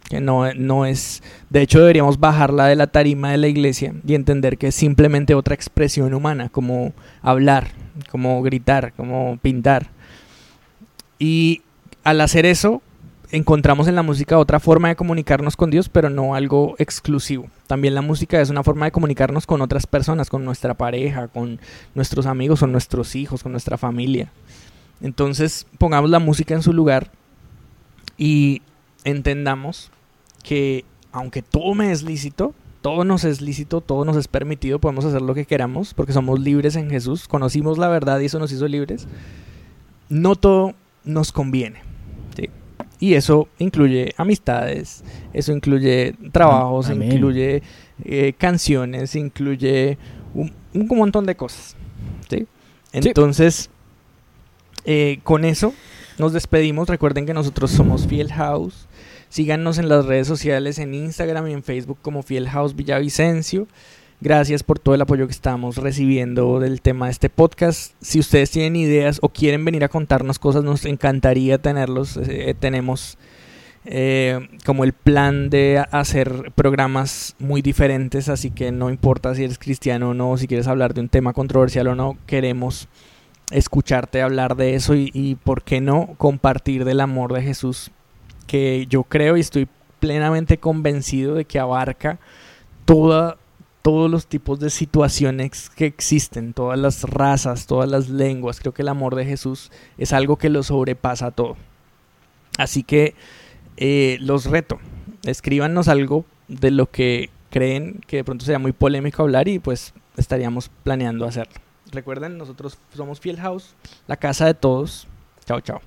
que no, no es... De hecho deberíamos bajarla de la tarima de la iglesia y entender que es simplemente otra expresión humana, como hablar, como gritar, como pintar. Y al hacer eso, encontramos en la música otra forma de comunicarnos con Dios, pero no algo exclusivo. También la música es una forma de comunicarnos con otras personas, con nuestra pareja, con nuestros amigos, con nuestros hijos, con nuestra familia. Entonces, pongamos la música en su lugar y entendamos que aunque todo me es lícito, todo nos es lícito, todo nos es permitido, podemos hacer lo que queramos porque somos libres en Jesús, conocimos la verdad y eso nos hizo libres. No todo nos conviene. Y eso incluye amistades, eso incluye trabajos, Amén. incluye eh, canciones, incluye un, un, montón de cosas. ¿sí? Entonces, eh, con eso nos despedimos. Recuerden que nosotros somos Fiel House. Síganos en las redes sociales, en Instagram y en Facebook como Fiel House Villavicencio. Gracias por todo el apoyo que estamos recibiendo del tema de este podcast. Si ustedes tienen ideas o quieren venir a contarnos cosas, nos encantaría tenerlos. Eh, tenemos eh, como el plan de hacer programas muy diferentes, así que no importa si eres cristiano o no, si quieres hablar de un tema controversial o no, queremos escucharte hablar de eso y por qué no compartir del amor de Jesús, que yo creo y estoy plenamente convencido de que abarca toda todos los tipos de situaciones que existen, todas las razas, todas las lenguas. Creo que el amor de Jesús es algo que lo sobrepasa todo. Así que eh, los reto, escríbanos algo de lo que creen que de pronto sea muy polémico hablar y pues estaríamos planeando hacerlo. Recuerden, nosotros somos Fiel House, la casa de todos. Chao, chao.